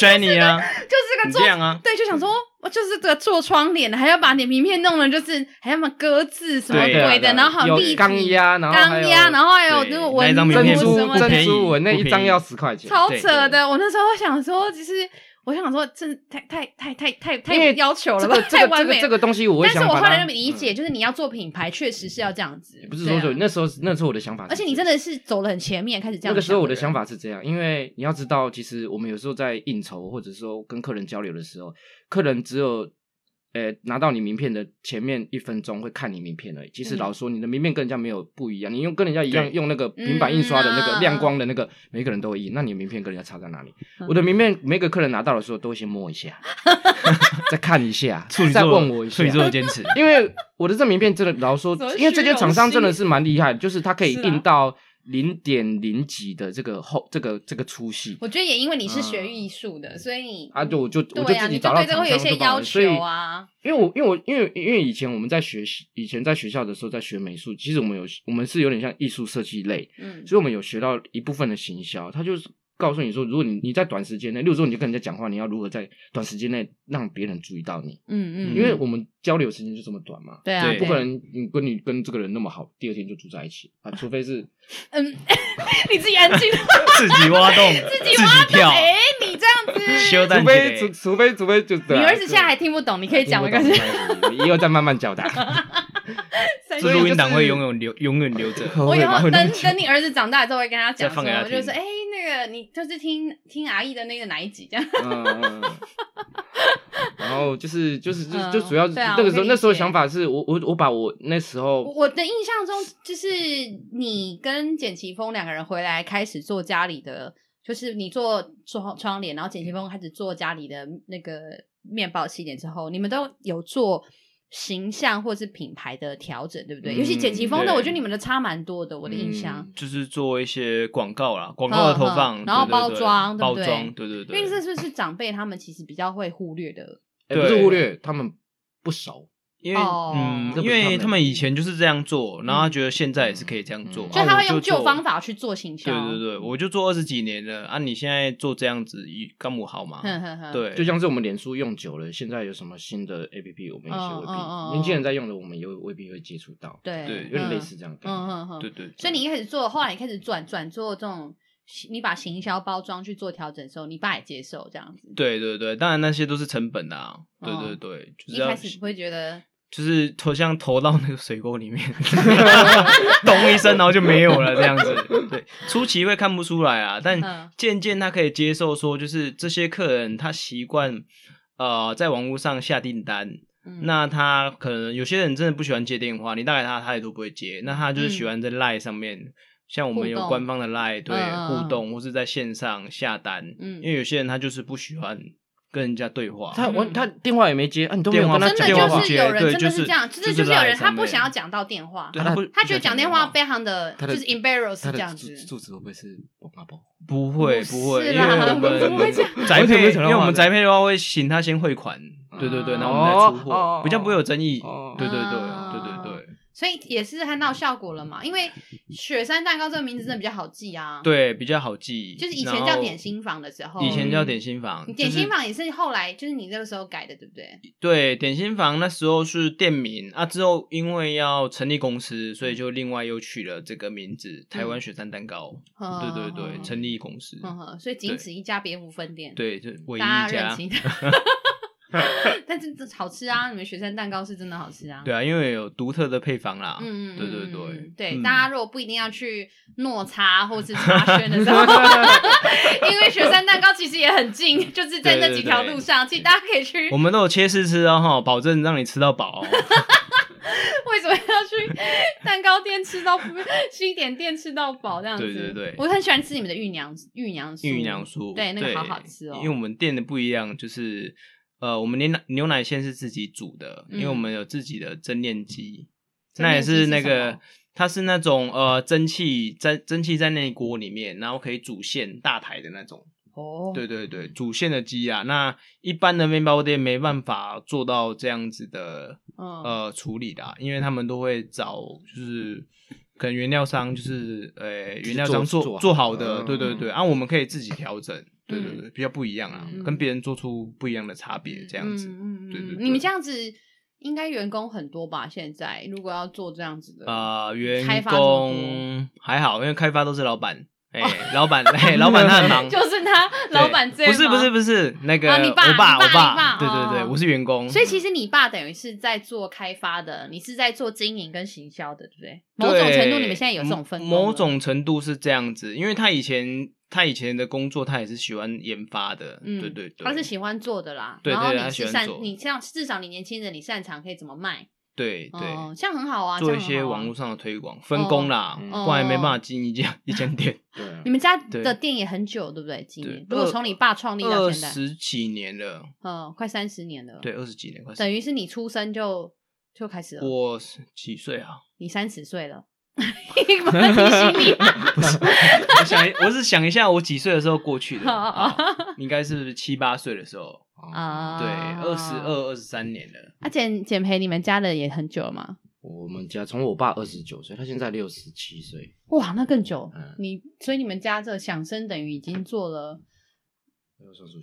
shiny 啊，就是个做啊，对，就想说我就是这个做窗帘还要把你名片弄的，就是还要么格子什么鬼的，然后还有立体钢压，然后钢压，然后还有就是文珍珠什么珍珠纹，那一张要十块钱，超扯的。我那时候想说，其实。我想说，这太太太太太太要求了吧？太完美。这个东西我会想，但是我后来就理解，就是你要做品牌，确实是要这样子。不是说说那时候，那时候我的想法。而且你真的是走了很前面，开始这样。那个时候我的想法是这样，因为你要知道，其实我们有时候在应酬或者说跟客人交流的时候，客人只有。呃，拿到你名片的前面一分钟会看你名片而已。其实老实说，你的名片跟人家没有不一样，你用跟人家一样用那个平板印刷的那个亮光的那个，每个人都会印。那你的名片跟人家差在哪里？我的名片每个客人拿到的时候都会先摸一下，再看一下，再问我一下，处女座的坚持。因为我的这名片真的老实说，因为这些厂商真的是蛮厉害，就是它可以印到。零点零几的这个后，这个这个粗细，我觉得也因为你是学艺术的，所以你啊，就我就我就自己找到厂商，有一些要求啊。因为我因为我因为因为以前我们在学习，以前在学校的时候在学美术，其实我们有我们是有点像艺术设计类，嗯，所以我们有学到一部分的行销，它就是。告诉你说，如果你你在短时间内，例如说你就跟人家讲话，你要如何在短时间内让别人注意到你？嗯嗯，因为我们交流时间就这么短嘛，对啊，不可能你跟你跟这个人那么好，第二天就住在一起啊，除非是 嗯，你自己安静，自己挖洞，自己挖洞，哎，你这样子，除非除除非除非就你儿子现在还听不懂，你可以讲没关系，你以后再慢慢教他。这录音档会永远留永远留着，我以后等等你儿子长大之后会跟他讲说，我就说哎。那个你就是听听阿姨的那个哪一集这样？嗯，然后就是就是就就主要是那个时候那时候想法是我我我把我那时候我的印象中就是你跟简奇峰两个人回来开始做家里的，就是你做窗窗帘，然后简奇峰开始做家里的那个面包系列之后，你们都有做。形象或是品牌的调整，对不对？嗯、尤其剪辑风的，我觉得你们的差蛮多的。我的印象、嗯、就是做一些广告啦，广告的投放，然后包装，包装，对对对。因为这是不是长辈他们其实比较会忽略的？欸、不是忽略，他们不熟。因为嗯，因为他们以前就是这样做，然后他觉得现在也是可以这样做，所以他会用旧方法去做行销。对对对，我就做二十几年了啊！你现在做这样子，刚不好吗？对，就像是我们脸书用久了，现在有什么新的 APP，我们也未必年轻人在用的，我们也未必会接触到。对对，有点类似这样。嗯嗯嗯，对对。所以你一开始做，后来你开始转转做这种，你把行销包装去做调整的时候，你爸也接受这样子。对对对，当然那些都是成本啊。对对对，一开始不会觉得。就是投像投到那个水沟里面，咚一声，然后就没有了这样子。对，初期会看不出来啊，但渐渐他可以接受，说就是这些客人他习惯呃在网络上下订单，嗯、那他可能有些人真的不喜欢接电话，你打给他他也都不会接，那他就是喜欢在 Line 上面，嗯、像我们有官方的 Line 对互动，或是在线上下单，嗯、因为有些人他就是不喜欢。跟人家对话，他我他电话也没接，啊，你都没有跟他讲电话。真的就是有人真的是这样，就是就是有人他不想要讲到电话，他他觉得讲电话非常的就是 embarrass 这样子。住址会不会是我妈宝？不会不会，因为我们宅配，因为我们宅配的话会请他先汇款，对对对，然后我们再出货，比较不会有争议。对对对对对。所以也是看到效果了嘛，因为雪山蛋糕这个名字真的比较好记啊。对，比较好记。就是以前叫点心房的时候。以前叫点心房。点心房也是后来，就是你那个时候改的，对不对？对，点心房那时候是店名啊，之后因为要成立公司，所以就另外又取了这个名字——台湾雪山蛋糕。对对对，成立公司。所以仅此一家，别无分店。对，就唯一一家。但是这好吃啊！你们雪山蛋糕是真的好吃啊！对啊，因为有独特的配方啦。嗯，对对对对，大家如果不一定要去诺茶或是茶轩的时候，因为雪山蛋糕其实也很近，就是在那几条路上，其实大家可以去。我们都有切试吃哦，哈，保证让你吃到饱。为什么要去蛋糕店吃到西点店吃到饱这样子？对对对，我很喜欢吃你们的玉娘玉娘酥，玉娘酥，对，那个好好吃哦。因为我们店的不一样，就是。呃，我们牛奶牛奶馅是自己煮的，因为我们有自己的蒸炼机，那也是那个，它是那种呃蒸汽在蒸汽在那锅里面，然后可以煮馅大台的那种。哦，对对对，煮馅的机啊，那一般的面包店没办法做到这样子的呃处理的，因为他们都会找就是可能原料商，就是呃原料商做做，做好的，对对对，啊，我们可以自己调整，对对对，比较不一样啊，跟别人做出不一样的差别，这样子，嗯嗯，对对，你们这样子。应该员工很多吧？现在如果要做这样子的啊，员工还好，因为开发都是老板，哎，老板，哎，老板他很忙，就是他老板。不是不是不是那个，我爸我爸，对对对，我是员工。所以其实你爸等于是在做开发的，你是在做经营跟行销的，对不对？某种程度你们现在有这种分工。某种程度是这样子，因为他以前。他以前的工作，他也是喜欢研发的，嗯、对对对，他是喜欢做的啦。对，对对，他喜欢做。你像至少你年轻人，你擅长可以怎么卖？对对，这样很好啊。做一些网络上的推广，分工啦，不然没办法经营一家一间店。对，你们家的店也很久，对不对？经营，如果从你爸创立到现在，二十几年了，嗯，快三十年了。对，二十几年，快等于是你出生就就开始了。我几岁啊？你三十岁了。提醒你，不是，我想，我是想一下，我几岁的时候过去的，应该是七八岁的时候啊，对，二十二、二十三年了。啊，简简培，你们家的也很久了吗？我们家从我爸二十九岁，他现在六十七岁，哇，那更久。你所以你们家这响声等于已经做了。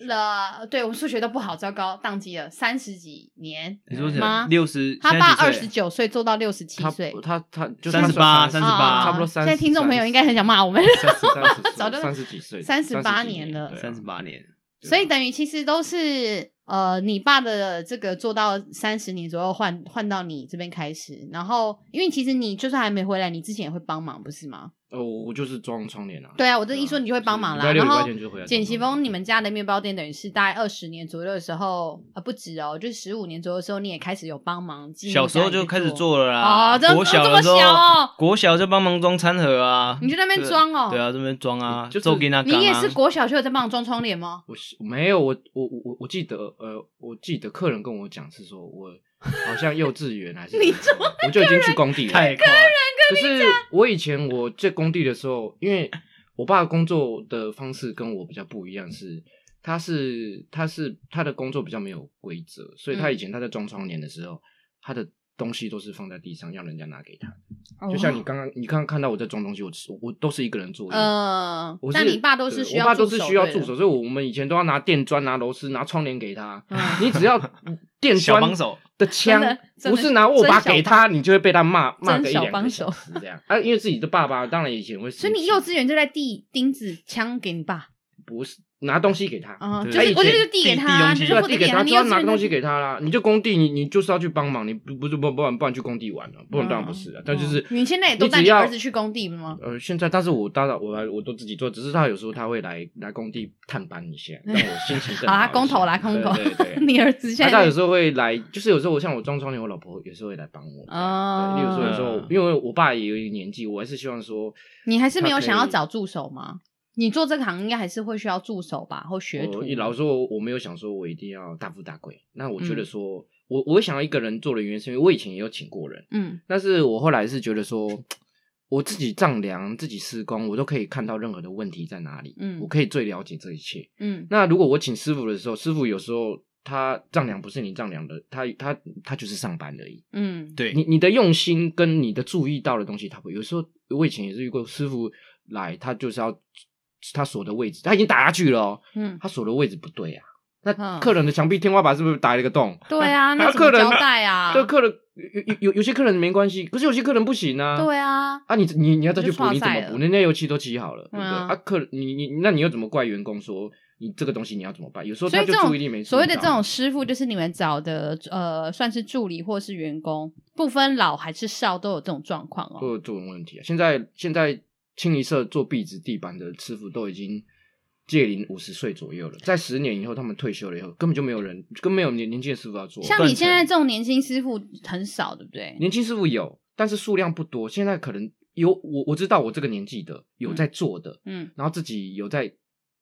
了，对我数学都不好，糟糕，宕机了三十几年。你说吗？六十，他爸二十九岁做到六十七岁，他他就三十八，三十八，差不多三。现在听众朋友应该很想骂我们，早就三十几岁，三十八年了，三十八年。所以等于其实都是呃，你爸的这个做到三十年左右，换换到你这边开始，然后因为其实你就算还没回来，你之前也会帮忙，不是吗？哦，我就是装窗帘啊。对啊，我这一说你就会帮忙啦。然后简奇峰，你们家的面包店等于是大概二十年左右的时候啊，不止哦，就是十五年左右的时候，你也开始有帮忙。小时候就开始做了啦。哦，国小的时候，国小就帮忙装餐盒啊。你就在那边装哦。对啊，这边装啊，就周给那。你也是国小就有在帮忙装窗帘吗？我没有，我我我我记得，呃，我记得客人跟我讲是说我 好像幼稚园还是，我就已经去工地了。太客人。可是我以前我在工地的时候，因为我爸工作的方式跟我比较不一样，是他是他是他的工作比较没有规则，所以他以前他在装窗帘的时候，他的东西都是放在地上，让人家拿给他。就像你刚刚你刚刚看到我在装东西，我我都是一个人做。嗯，但你爸都是需要，我爸都是需要助手，所以我们以前都要拿电钻、拿螺丝、拿窗帘给他。你只要电钻。的枪 不是拿握把给他，你就会被他骂骂个一两个小时这样啊！因为自己的爸爸当然以前会，所以你幼稚园就在递钉子枪给你爸，不是拿东西给他，就是我就是递给他，就要递给他，就要拿个东西给他啦。你就工地，你你就是要去帮忙，你不不是不不然不然去工地玩了，不然当然不是啊。但就是你现在也都带你儿子去工地吗？呃，现在但是我当然我来我都自己做，只是他有时候他会来来工地探班一下，让我心情更 好。好啦，工头来工头，对 对，你儿子现在他有时候会来，就是有时候我像我装窗帘，我老婆有时候会来帮我哦。有时候有时候，因为我爸也有一个年纪，我还是希望说，你还是没有想要找助手吗？你做这个行应该还是会需要助手吧，或学徒。老实说，我没有想说我一定要大富大贵。那我觉得说，嗯、我我会想要一个人做的原因，是因为我以前也有请过人，嗯，但是我后来是觉得说，我自己丈量、自己施工，我都可以看到任何的问题在哪里，嗯，我可以最了解这一切，嗯。那如果我请师傅的时候，师傅有时候他丈量不是你丈量的，他他他就是上班而已，嗯，对。你你的用心跟你的注意到的东西，他会有时候我以前也是遇过师傅来，他就是要。他锁的位置，他已经打下去了哦。嗯，他锁的位置不对啊。那客人的墙壁天花板是不是打了一个洞？对啊，那客人交代啊。对，客人有有有有些客人没关系，可是有些客人不行啊。对啊。啊，你你你要再去补，你怎么补？人家油漆都漆好了，对不对？啊，客人你你那你又怎么怪员工说你这个东西你要怎么办？有时候他就注意力没。所谓的这种师傅，就是你们找的呃，算是助理或是员工，不分老还是少，都有这种状况哦。都有这种问题啊。现在现在。清一色做壁纸、地板的师傅都已经届龄五十岁左右了，在十年以后，他们退休了以后，根本就没有人，根本没有年年轻的师傅要做。像你现在这种年轻师傅很少，对不对？年轻师傅有，但是数量不多。现在可能有我我知道我这个年纪的有在做的，嗯，然后自己有在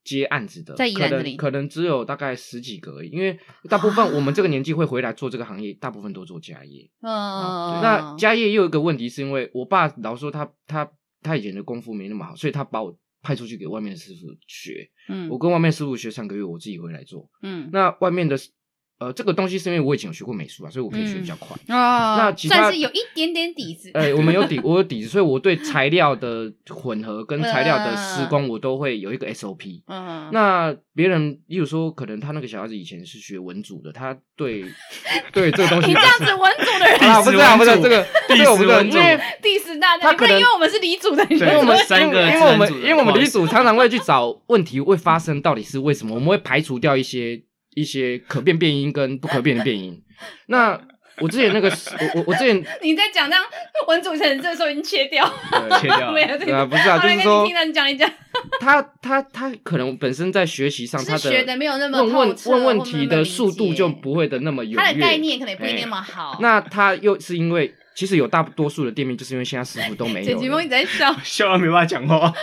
接案子的，在可能可能只有大概十几个而已。因为大部分我们这个年纪会回来做这个行业，大部分都做家业。嗯，那家业又有一个问题，是因为我爸老说他他。他以前的功夫没那么好，所以他把我派出去给外面的师傅学。嗯，我跟外面师傅学三个月，我自己回来做。嗯，那外面的呃，这个东西是因为我以前有学过美术啊，所以我可以学比较快啊。那其他算是有一点点底子。哎，我们有底，我有底子，所以我对材料的混合跟材料的施工，我都会有一个 SOP。嗯。那别人，例如说，可能他那个小孩子以前是学文组的，他对 对这个东西，你这样子文组的人啊，不是啊，不是这个，对我们的，因为第十大家，他可能因为我们是理组的，因为我们三个，因为我们因为我们理组常常会去找问题会发生到底是为什么，我们会排除掉一些。一些可变变音跟不可变的变音。那我之前那个，我我我之前 你在讲这样文组成这时候已经切掉，切掉 没啊，不是啊，就是说听你讲一讲，他他他可能本身在学习上，他的学的没有那么问问问问题的速度就不会的那么有，他的概念可能也不一定那么好。那他又是因为。其实有大多数的店面，就是因为现在师傅都没有。简吉峰一直在笑，笑到没办法讲话。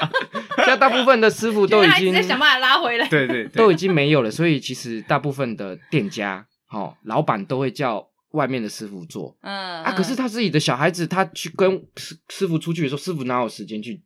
现在大部分的师傅都已经在想办法拉回来，对对，都已经没有了。所以其实大部分的店家，哦，老板都会叫外面的师傅做。嗯啊，可是他自己的小孩子，他去跟师师傅出去的时候，师傅哪有时间去？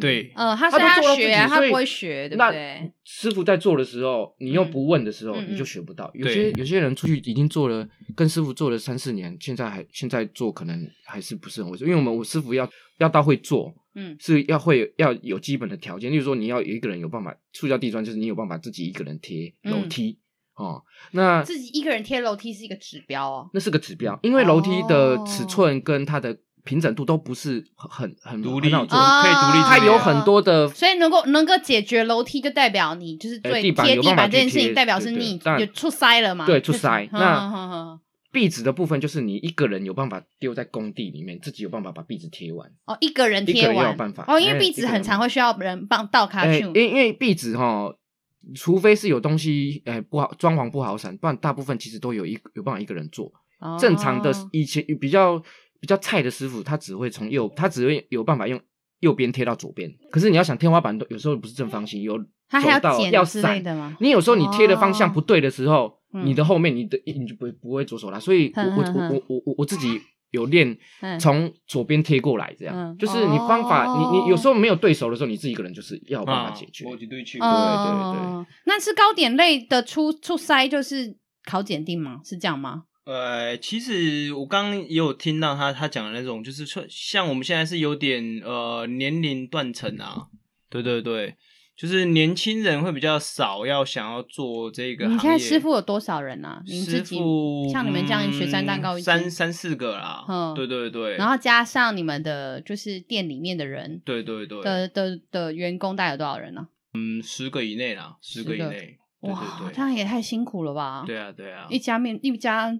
对，呃，他是他学，他不会学，对不对？师傅在做的时候，你又不问的时候，你就学不到。有些有些人出去已经做了，跟师傅做了三四年，现在还现在做，可能还是不是很会做。因为我们我师傅要要到会做，嗯，是要会要有基本的条件，例如说你要有一个人有办法塑胶地砖，就是你有办法自己一个人贴楼梯哦。那自己一个人贴楼梯是一个指标哦，那是个指标，因为楼梯的尺寸跟它的。平整度都不是很很独立，很好做，可以独立。它有很多的，所以能够能够解决楼梯，就代表你就是最贴地板这件事情，代表是你有出塞了嘛？对，出塞。那壁纸的部分就是你一个人有办法丢在工地里面，自己有办法把壁纸贴完。哦，一个人贴完，有办法。哦，因为壁纸很常会需要人帮倒卡去。因因为壁纸哈，除非是有东西诶不好装潢不好闪，不然大部分其实都有一有办法一个人做。正常的以前比较。比较菜的师傅，他只会从右，他只会有办法用右边贴到左边。可是你要想天花板都有时候不是正方形，有他还要剪要之类的吗？你有时候你贴的方向不对的时候，哦、你的后面你的你就不会不会左手了。所以我我我我我我自己有练 从左边贴过来，这样、嗯、就是你方法，哦、你你有时候没有对手的时候，你自己一个人就是要办法解决。我绝对去，对对对。那是糕点类的出出塞就是考检定吗？是这样吗？呃，其实我刚刚也有听到他他讲的那种，就是说像我们现在是有点呃年龄断层啊，对对对，就是年轻人会比较少要想要做这个行业。你现在师傅有多少人啊？您自己师傅像你们这样雪山蛋糕三三四个啦，嗯，对对对，然后加上你们的就是店里面的人，对对对的的的员工大概有多少人呢？嗯，十个以内啦，十个以内。哇，这样也太辛苦了吧？对啊，对啊，一家面一家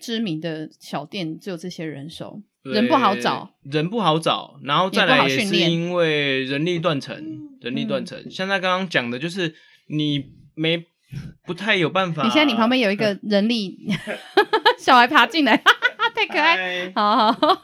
知名的小店只有这些人手，人不好找，人不好找，然后再来也是因为人力断层，人力断层。像他刚刚讲的，就是你没不太有办法。你现在你旁边有一个 人力 小孩爬进来，太可爱，好好。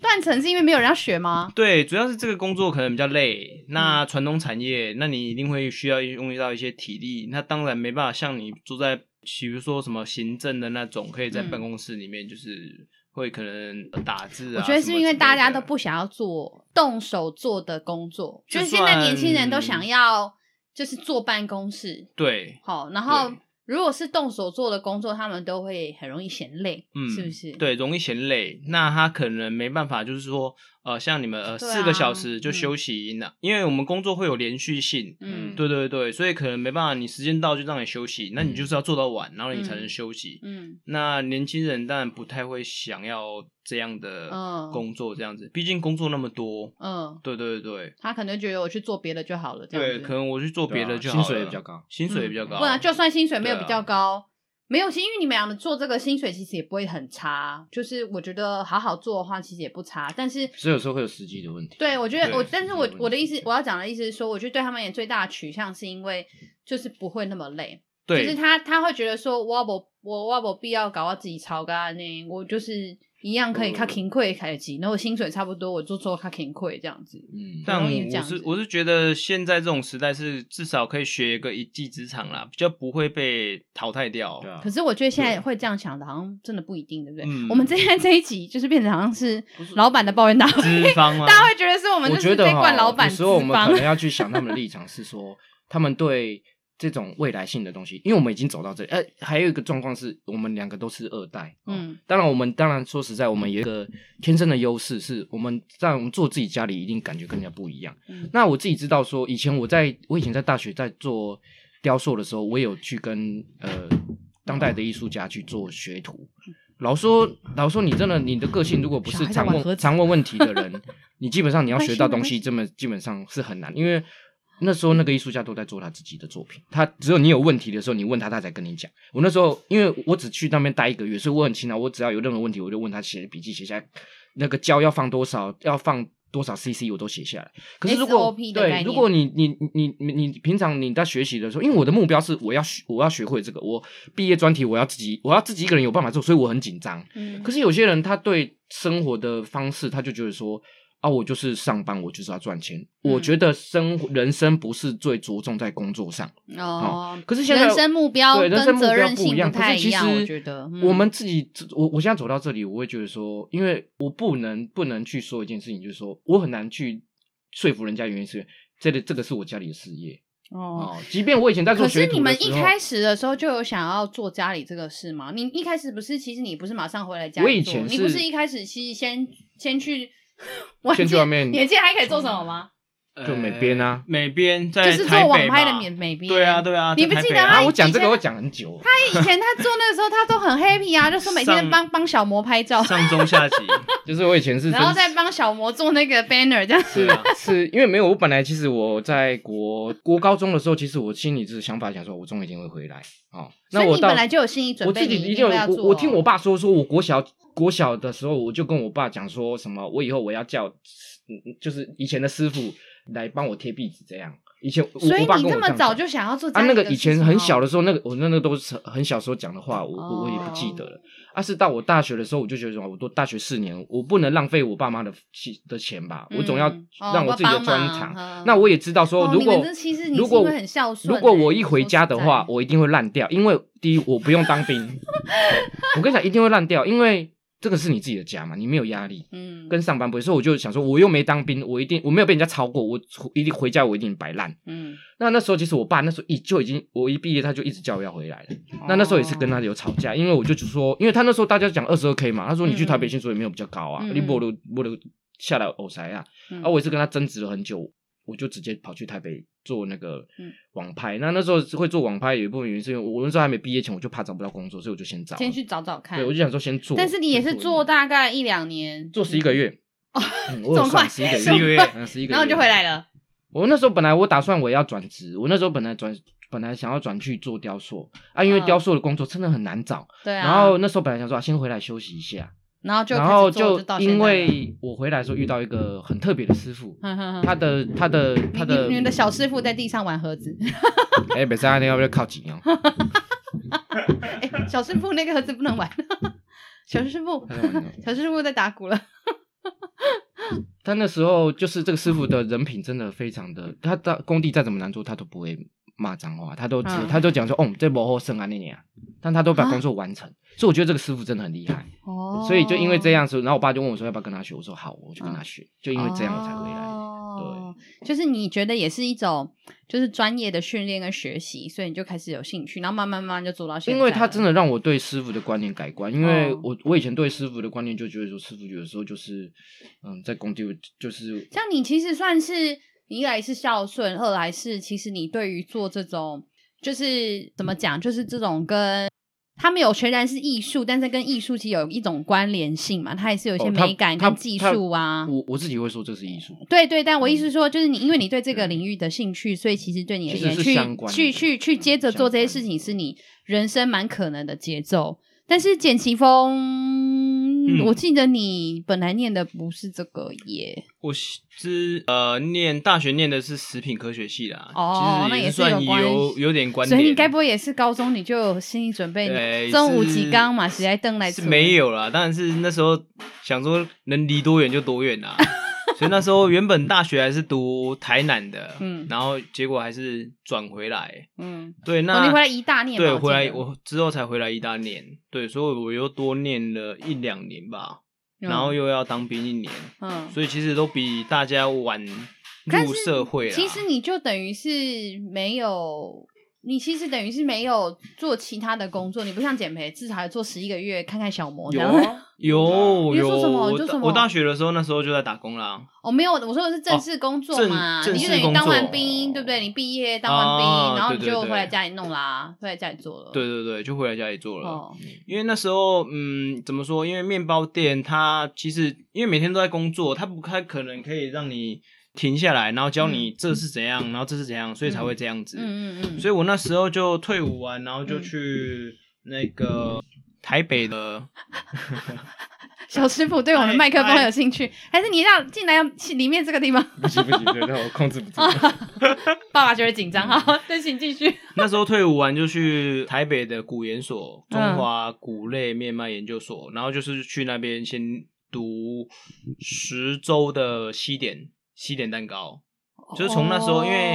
断层是因为没有人要学吗？对，主要是这个工作可能比较累。那传统产业，嗯、那你一定会需要用到一些体力。那当然没办法像你坐在，比如说什么行政的那种，可以在办公室里面就是会可能打字啊。我觉得是因为大家都不想要做动手做的工作，就，就是现在年轻人都想要就是坐办公室。对，好，然后。如果是动手做的工作，他们都会很容易嫌累，嗯，是不是？对，容易嫌累。那他可能没办法，就是说，呃，像你们呃四个小时就休息，那因为我们工作会有连续性，嗯，对对对，所以可能没办法，你时间到就让你休息，那你就是要做到晚，然后你才能休息，嗯。那年轻人当然不太会想要这样的工作，这样子，毕竟工作那么多，嗯，对对对，他可能觉得我去做别的就好了，这样子。对，可能我去做别的就好了，薪水也比较高，薪水也比较高。不然就算薪水没有。比较高，没有，因为你们俩的做这个薪水其实也不会很差，就是我觉得好好做的话，其实也不差。但是，所以有时候会有时机的问题。对，我觉得我，但是我我的意思，我要讲的意思是说，我觉得对他们也最大的取向是因为就是不会那么累，对就是他他会觉得说，我不我我不必要搞到自己超干呢，我就是。一样可以卡勤亏开机，然后薪水差不多，我就做卡勤亏这样子。嗯，但我是我是觉得现在这种时代是至少可以学一个一技之长啦，比较不会被淘汰掉。对啊。可是我觉得现在会这样想的，好像真的不一定，对不对？嗯。我们今天这一集就是变成好像是老板的抱怨大会，大家会觉得是我们就是在灌老板。所以我们可能要去想他们的立场，是说他们对这种未来性的东西，因为我们已经走到这里。呃，还有一个状况是我们两个都是二代，嗯，当然我们当然说实在，我们有一个天生的优势，是我们在我们做自己家里一定感觉跟人家不一样。嗯，那我自己知道说，以前我在我以前在大学在做雕塑的时候，我也有去跟呃当代的艺术家去做学徒。老说老说，你真的你的个性如果不是常问常问问题的人，你基本上你要学到东西，这么基本上是很难，因为。那时候那个艺术家都在做他自己的作品，他只有你有问题的时候，你问他，他才跟你讲。我那时候因为我只去那边待一个月，所以我很勤劳。我只要有任何问题，我就问他写笔记写下来。那个胶要放多少，要放多少 CC，我都写下来。可是如果对，如果你你你你你平常你在学习的时候，因为我的目标是我要学我要学会这个，我毕业专题我要自己我要自己一个人有办法做，所以我很紧张。嗯。可是有些人他对生活的方式，他就觉得说。啊，我就是上班，我就是要赚钱。嗯、我觉得生人生不是最着重在工作上哦，哦。可是现在人生目标对人生目标不一样，可是其实我觉得我们自己，嗯、我我现在走到这里，我会觉得说，因为我不能不能去说一件事情，就是说我很难去说服人家，原因是这个这个是我家里的事业哦，哦。即便我以前在做学，可是你们一开始的时候就有想要做家里这个事吗？你一开始不是？其实你不是马上回来家里做，我以前你不是一开始其实先先去。先去外面，眼镜还可以做什么吗？就美编啊，美编在就是做网拍的美美编。对啊，对啊，你不记得他？我讲这个我讲很久。他以前他做那个时候，他都很 happy 啊，就说每天帮帮小魔拍照，上中下集。就是我以前是，然后再帮小魔做那个 banner 这样子。是啊，是因为没有我本来其实我在国国高中的时候，其实我心里就是想法想说，我终于一定会回来哦。那我本来就有心理准备，我自己一定有。我我听我爸说，说我国小国小的时候，我就跟我爸讲说什么，我以后我要叫。就是以前的师傅来帮我贴壁纸，这样。以前我所以爸跟我这么早就想要做啊？那个以前很小的时候，那个我那个都是很小时候讲的话，我我也不记得了。啊，是到我大学的时候，我就觉得说，我都大学四年，我不能浪费我爸妈的钱的钱吧？我总要让我自己的专长。那我也知道说，如果如果如果我一回家的话，我一定会烂掉，因为第一我不用当兵。我跟你讲，一定会烂掉，因为。这个是你自己的家嘛，你没有压力，嗯，跟上班不会，所以我就想说，我又没当兵，我一定我没有被人家超过，我一定回家，我一定摆烂，嗯。那那时候其实我爸那时候已就已经，我一毕业他就一直叫我要回来了。哦、那那时候也是跟他有吵架，因为我就只说，因为他那时候大家讲二十二 K 嘛，他说你去台北薪水也没有比较高啊，你不如不如下来偶塞啊，嗯、啊，我也是跟他争执了很久。我就直接跑去台北做那个网拍。嗯、那那时候会做网拍，有一部分原因是因为我那时候还没毕业前，我就怕找不到工作，所以我就先找，先去找找看。对，我就想说先做。但是你也是做大概一两年，做十一个月哦，这么快，十一个月，十一个月，十一个月，然后就回来了。我那时候本来我打算我要转职，我那时候本来转本来想要转去做雕塑啊，因为雕塑的工作真的很难找。对啊。然后那时候本来想说啊，先回来休息一下。然后就，然后就因为我回来的时候遇到一个很特别的师傅，他的他的他的你们的小师傅在地上玩盒子，哎，别在那要不要靠近哦？哎，小师傅那个盒子不能玩，小师傅，小师傅在打鼓了。他那时候就是这个师傅的人品真的非常的，他的工地再怎么难做，他都不会。骂脏话，他都、嗯、他都讲说，哦，这不好生啊那年，但他都把工作完成，啊、所以我觉得这个师傅真的很厉害。哦，所以就因为这样子，然后我爸就问我说要不要跟他学，我说好，我就跟他学，嗯、就因为这样我才回来。哦、对，就是你觉得也是一种就是专业的训练跟学习，所以你就开始有兴趣，然后慢慢慢慢就做到现在。因为他真的让我对师傅的观念改观，因为我我以前对师傅的观念就觉得说，师傅有的时候就是嗯，在工地就是像你其实算是。一来是孝顺，二来是其实你对于做这种就是怎么讲，就是这种跟他们有全然是艺术，但是跟艺术其实有一种关联性嘛，它也是有一些美感跟技术啊。我我自己会说这是艺术，对对，但我意思是说，就是你因为你对这个领域的兴趣，所以其实对你而言，去去去去接着做这些事情，是你人生蛮可能的节奏。但是简奇峰。嗯、我记得你本来念的不是这个耶，我是呃念大学念的是食品科学系啦。哦，其实也算有那也是有有，有点关系。所以你该不会也是高中你就有心理准备，中午几缸嘛，谁来登来是没有啦，当然是那时候想说能离多远就多远啦。所以那时候原本大学还是读台南的，嗯，然后结果还是转回来，嗯，对，那、哦、你回来一大念，对，回来我之后才回来一大念，对，所以我又多念了一两年吧，嗯、然后又要当兵一年，嗯，所以其实都比大家晚入社会了。其实你就等于是没有你其实等于是没有做其他的工作，你不像减肥，至少还做十一个月看看小模。有啊，有有。做什么？就什么？我大学的时候，那时候就在打工啦。哦，没有，我说的是正式工作嘛。你就等于当完兵，对不对？你毕业当完兵，然后你就回来家里弄啦，回来家里做了。对对对，就回来家里做了。因为那时候，嗯，怎么说？因为面包店它其实因为每天都在工作，它不太可能可以让你。停下来，然后教你这是怎样，嗯、然后这是怎样，所以才会这样子。嗯嗯嗯。所以我那时候就退伍完，然后就去那个台北的 小师傅，对我们麦克风有兴趣，还是你让进来要里面这个地方？不行不行，让我 控制不住。爸爸觉得紧张，好，那请继续。那时候退伍完就去台北的古研所，中华谷类面卖研究所，然后就是去那边先读十周的西点。西点蛋糕，就是从那时候，哦、因为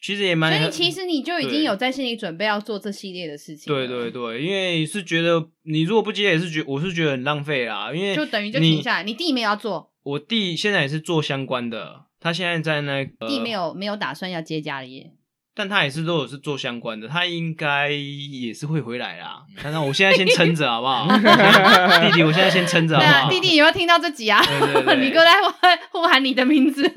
其实也蛮，所以其实你就已经有在心里准备要做这系列的事情。对对对，因为是觉得你如果不接也是觉，我是觉得很浪费啦，因为就等于就停下来。你弟没有要做，我弟现在也是做相关的，他现在在那个弟没有没有打算要接家里业。但他也是都有是做相关的，他应该也是会回来啦。但是我现在先撑着好不好？弟弟，我现在先撑着好不好？弟弟有没有听到这集啊？对对对 你哥在呼喊你的名字。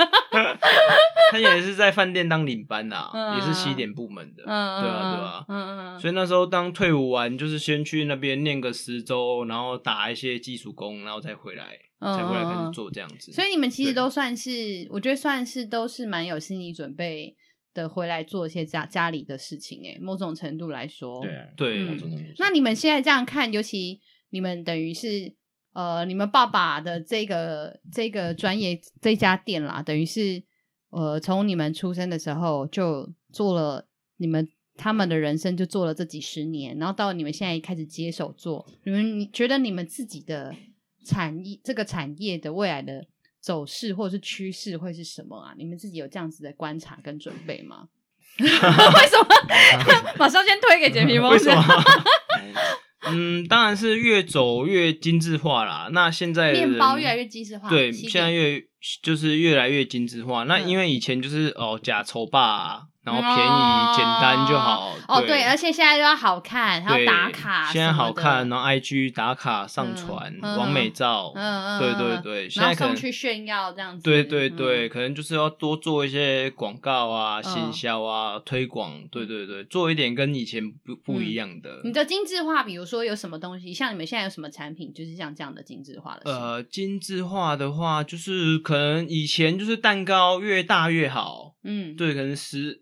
他也是在饭店当领班呐，嗯、也是西点部门的，嗯、对啊对啊。嗯嗯。所以那时候当退伍完，就是先去那边念个十周，然后打一些基础工，然后再回来，嗯、才回来开始做这样子。所以你们其实都算是，我觉得算是都是蛮有心理准备。的回来做一些家家里的事情，哎，某种程度来说，对、啊、对。嗯、那你们现在这样看，尤其你们等于是呃，你们爸爸的这个这个专业这家店啦，等于是呃，从你们出生的时候就做了，你们他们的人生就做了这几十年，然后到你们现在开始接手做，你们你觉得你们自己的产业这个产业的未来的？走势或者是趋势会是什么啊？你们自己有这样子的观察跟准备吗？为什么？马上先推给简皮猫。为什么？嗯，当然是越走越精致化啦。那现在面包越来越精致化，对，点现在越就是越来越精致化。那因为以前就是哦假丑霸。然后便宜简单就好哦，对，而且现在又要好看，还要打卡。现在好看，然后 IG 打卡上传完美照，嗯嗯，对对对，现在可能去炫耀这样子。对对对，可能就是要多做一些广告啊、行销啊、推广，对对对，做一点跟以前不不一样的。你的精致化，比如说有什么东西？像你们现在有什么产品，就是像这样的精致化的？呃，精致化的话，就是可能以前就是蛋糕越大越好，嗯，对，可能十。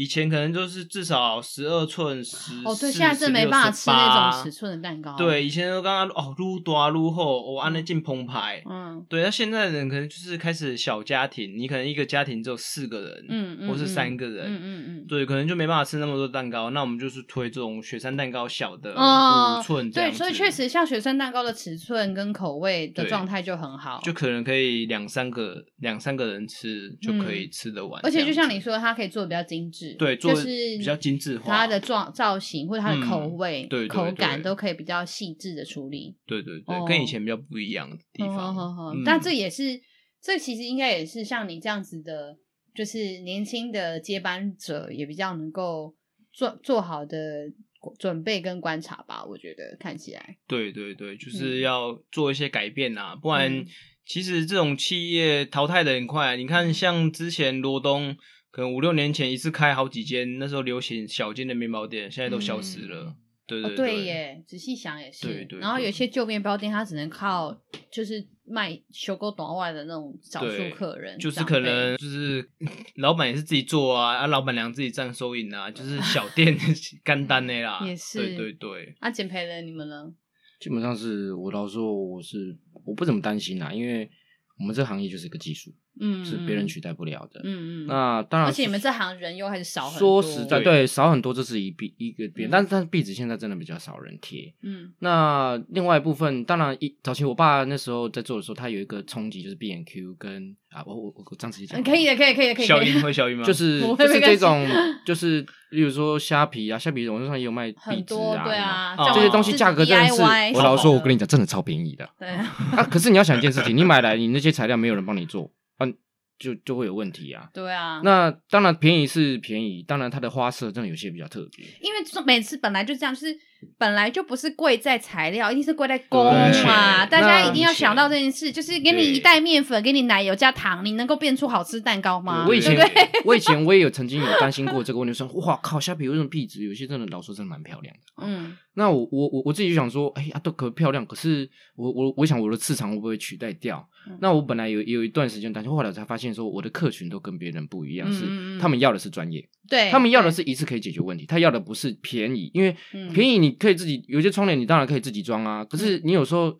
以前可能就是至少十二寸十哦，对，现在是没办法吃那种尺寸的蛋糕。对，以前都刚刚哦，撸大撸厚，我按那进澎湃。嗯，对，那现在的人可能就是开始小家庭，你可能一个家庭只有四个人，嗯，或是三个人，嗯嗯嗯，对，可能就没办法吃那么多蛋糕。那我们就是推这种雪山蛋糕，小的五寸。对，所以确实像雪山蛋糕的尺寸跟口味的状态就很好，就可能可以两三个两三个人吃就可以吃得完。而且就像你说，它可以做的比较精致。对，就是比较精致化，它的状造型或者它的口味、口感都可以比较细致的处理。对对对，跟以前比较不一样的地方。但这也是，这其实应该也是像你这样子的，就是年轻的接班者也比较能够做做好的准备跟观察吧。我觉得看起来，对对对，就是要做一些改变啊，不然其实这种企业淘汰的很快。你看，像之前罗东。可能五六年前一次开好几间，那时候流行小间的面包店，现在都消失了。对对对耶，仔细想也是。对对。然后有些旧面包店，它只能靠就是卖修够短外的那种少数客人，就是可能就是 老板也是自己做啊，啊，老板娘自己占收银啊，就是小店 干单的啦。也是。对对对。啊，简培的你们呢？基本上是我老实说，我是我不怎么担心啊，因为我们这行业就是一个技术。嗯，是别人取代不了的。嗯嗯，那当然，而且你们这行人又还是少很多。说实在，对，少很多，这是一壁一个边。但是，但是壁纸现在真的比较少人贴。嗯，那另外一部分，当然一早期我爸那时候在做的时候，他有一个冲击，就是 B N Q 跟啊，我我我这样子讲，可以的，可以可以可以。小鱼会小鱼吗？就是就是这种，就是例如说虾皮啊，虾皮网络上也有卖壁纸啊，对啊，这些东西价格真的是，我老实说，我跟你讲，真的超便宜的。对 啊，可是你要想一件事情，你买来，你那些材料没有人帮你做。就就会有问题啊。对啊，那当然便宜是便宜，当然它的花色真的有些比较特别。因为每次本来就这样，就是本来就不是贵在材料，一定是贵在工嘛。大家一定要想到这件事，就是给你一袋面粉，给你奶油加糖，你能够变出好吃蛋糕吗？我以前 我以前我也有曾经有担心过这个问题，说哇靠，虾皮为什么壁纸有些真的老说真的蛮漂亮的。嗯，那我我我我自己就想说，哎呀，都可漂亮，可是我我我想我的市场会不会取代掉？嗯、那我本来有有一段时间担心，后来才发现说，我的客群都跟别人不一样，嗯、是他们要的是专业，对，他们要的是一次可以解决问题，他要的不是便宜，因为便宜你可以自己有些窗帘，你当然可以自己装啊，可是你有时候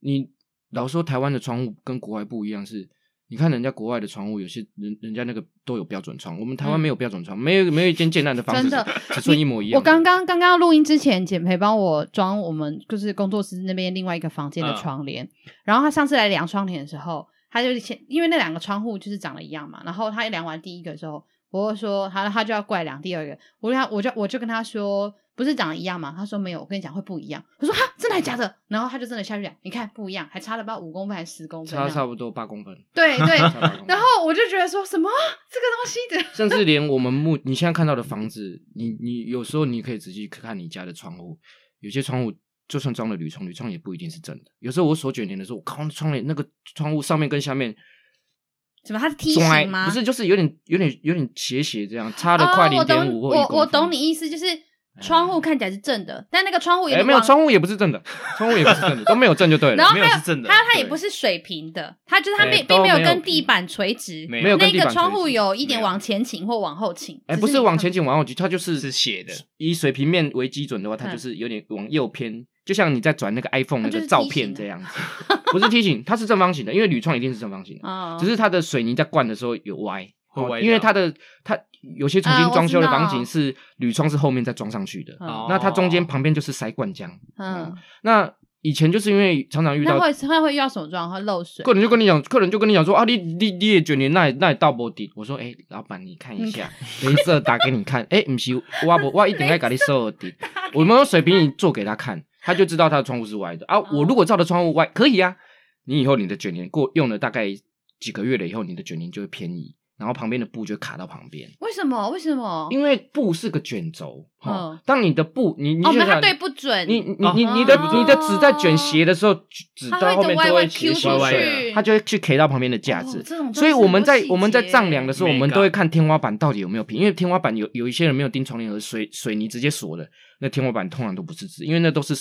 你老说台湾的窗户跟国外不一样是。你看人家国外的窗户，有些人人家那个都有标准窗，我们台湾没有标准窗，嗯、没有没有一间简单的房子尺寸一模一样。我刚刚刚刚录音之前，简培帮我装我们就是工作室那边另外一个房间的窗帘，嗯、然后他上次来量窗帘的时候，他就先因为那两个窗户就是长得一样嘛，然后他一量完第一个的时候，我就说他他就要过来量第二个，我就他我就我就跟他说。不是长得一样吗？他说没有，我跟你讲会不一样。我说哈，真的还假的？然后他就真的下去讲，你看不一样，还差了不知道五公分还是十公分，差差不多八公分。对对，然后我就觉得说什么这个东西的，甚至 连我们目你现在看到的房子，你你有时候你可以仔细看你家的窗户，有些窗户就算装了铝窗，铝窗也不一定是真的。有时候我手卷帘的时候，我靠，窗帘那个窗户上面跟下面，什么？它是梯形吗？不是，就是有点有点有点斜斜这样，差了快零点五我懂你意思，就是。窗户看起来是正的，但那个窗户也没有，窗户也不是正的，窗户也不是正的，都没有正就对了。然后还有它它也不是水平的，它就是它并并没有跟地板垂直，没有。那个窗户有一点往前倾或往后倾，哎，不是往前倾往后倾，它就是是斜的。以水平面为基准的话，它就是有点往右偏，就像你在转那个 iPhone 那个照片这样子，不是梯形，它是正方形的，因为铝窗一定是正方形的，只是它的水泥在灌的时候有歪，因为它的它。有些重新装修的房型是铝窗是后面再装上去的，哦、那它中间旁边就是塞灌浆。嗯，嗯，那以前就是因为常常遇到，会他会遇到什么状况？会漏水。客人就跟你讲，客人就跟你讲说啊，你你你也觉得那那也倒不底。我说哎、欸，老板你看一下，雷射打给你看。哎、欸，不是，我不我一定要给你收底。我们用水平仪做给他看，他就知道他的窗户是歪的啊。我如果照的窗户歪，可以啊。你以后你的卷帘过用了大概几个月了以后，你的卷帘就会偏移。然后旁边的布就卡到旁边，为什么？为什么？因为布是个卷轴，嗯，当你的布你你哦，它对不准，你你你你的你的纸在卷斜的时候，纸到后面就会斜出去，它就会去 K 到旁边的架子。所以我们在我们在丈量的时候，我们都会看天花板到底有没有平，因为天花板有有一些人没有钉窗帘和水水泥直接锁的，那天花板通常都不是直，因为那都是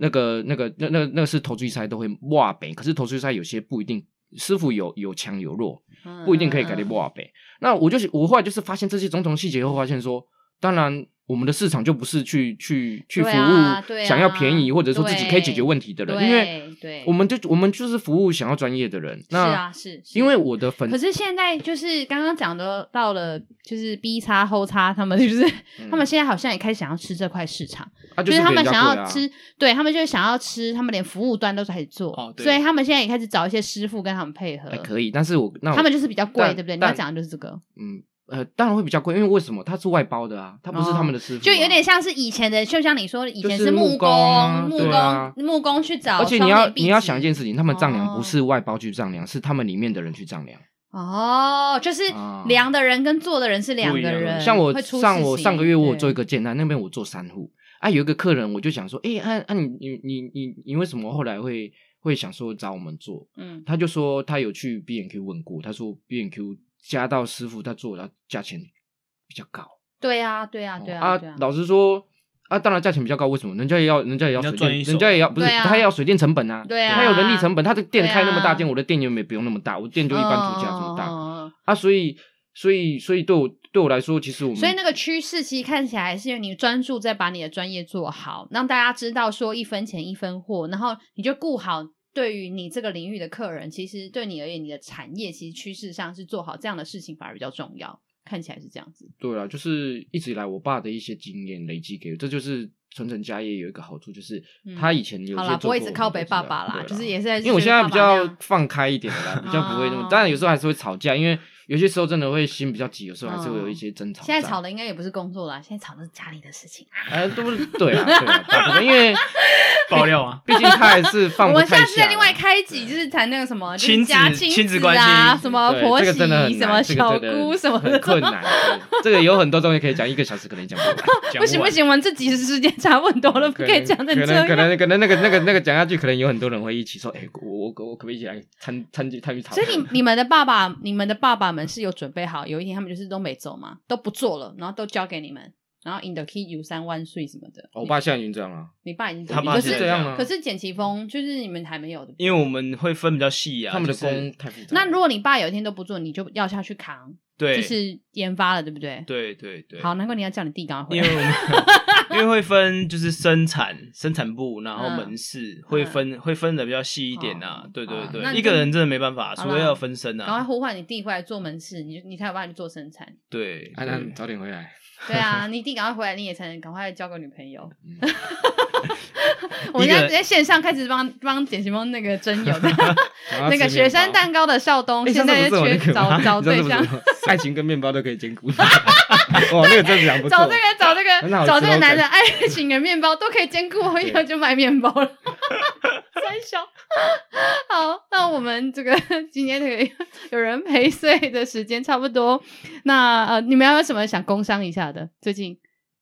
那个那个那那那个是投注塞都会哇北，可是投注塞有些不一定。师傅有有强有弱，不一定可以改变不阿北。那我就是我后来就是发现这些种种细节后，发现说，当然。我们的市场就不是去去去服务想要便宜或者说自己可以解决问题的人，因为我们就我们就是服务想要专业的人。是啊，是。因为我的粉，可是现在就是刚刚讲的到了，就是 B 叉后叉，他们就是 他们现在好像也开始想要吃这块市场，就是他们想要吃，对他们就是想要吃，他们连服务端都开始做，所以他们现在也开始找一些师傅跟他们配合。可以，但是我那他们就是比较贵，对不对？你要讲的就是这个，嗯。呃，当然会比较贵，因为为什么？它是外包的啊，它不是他们的师傅，啊哦，就有点像是以前的，就像你说，以前是木工，木工，啊，木工去找。而且你要你要想一件事情，他们丈量不是外包去丈量，哦，是他们里面的人去丈量。哦，就是量的人跟做的人是两个人。像我上我上个月我有做一个建案，那边我做三户啊，有一个客人我就想说，哎，欸，啊啊你你你你你为什么后来会会想说找我们做？嗯，他就说他有去 B N Q 问过，他说 B&Q。加到师傅他做的价钱比较高，对呀，对呀，对呀。啊，老实说，啊，当然价钱比较高，为什么？人家也要，人家也要水电，人家也要，不是，他也要水电成本啊，对啊，他有人力成本，他的店开那么大间，我的店又没不用那么大，我店就一般主价这么大，啊，所以，所以，所以对我对我来说，其实我们，所以那个趋势其实看起来是因为你专注在把你的专业做好，让大家知道说一分钱一分货，然后你就顾好。对于你这个领域的客人，其实对你而言，你的产业其实趋势上是做好这样的事情反而比较重要。看起来是这样子。对啊，就是一直以来我爸的一些经验累积给我，这就是传承家业有一个好处，就是他以前有些做过。好啦，不会一直靠北爸爸啦，就是也是在。因为我现在比较放开一点啦，比较不会那么，当然有时候还是会吵架，因为有些时候真的会心比较急，有时候还是会有一些争吵。现在吵的应该也不是工作啦，现在吵的是家里的事情。哎，都对啊，对啊，大部分因为 爆料啊，毕竟他还是放不下。我们下次再另外开集，就是谈那个什么亲子亲子关系，什么婆媳，什么小姑，什么的困难。这个有很多东西可以讲，一个小时可能讲不完。不行不行，我们这集时间差不多了，不可以讲的这样。可能可能可能那个那个那个讲下去，可能有很多人会一起说，哎，我我我可不可以一起来参参与参与讨论？所以你你们的爸爸，你们的爸爸们是有准备好，有一天他们就是都没走嘛，都不做了，然后都交给你们，然后 in the key 游山玩水什么的。我爸现在已经这样了，你爸已经他爸是这样了。可是简奇峰就是你们还没有的，因为我们会分比较细啊，他们的工太复杂。那如果你爸有一天都不做，你就要下去扛，对，就是研发了，对不对？对对对。好，难怪你要叫你弟赶快回来。因为我们 因为会分就是生产生产部，然后门市会分会分的比较细一点啊。对对对，一个人真的没办法，除非要分身啊。赶快呼唤你弟回来做门市，你你才有办法去做生产。对，安安早点回来。对啊，你一定赶快回来，你也才能赶快交个女朋友。我们现在直接线上开始帮帮简奇峰那个征友的，那个雪山蛋糕的少东，现在缺找找对象，爱情跟面包都可以兼顾。哇，那个真的不错。找这个找这个找这个男人，爱情跟面包都可以兼顾，我以后就卖面包了。三小，好，那我们这个 今天这个有人陪睡的时间差不多，那呃，你们有什么想工商一下的？最近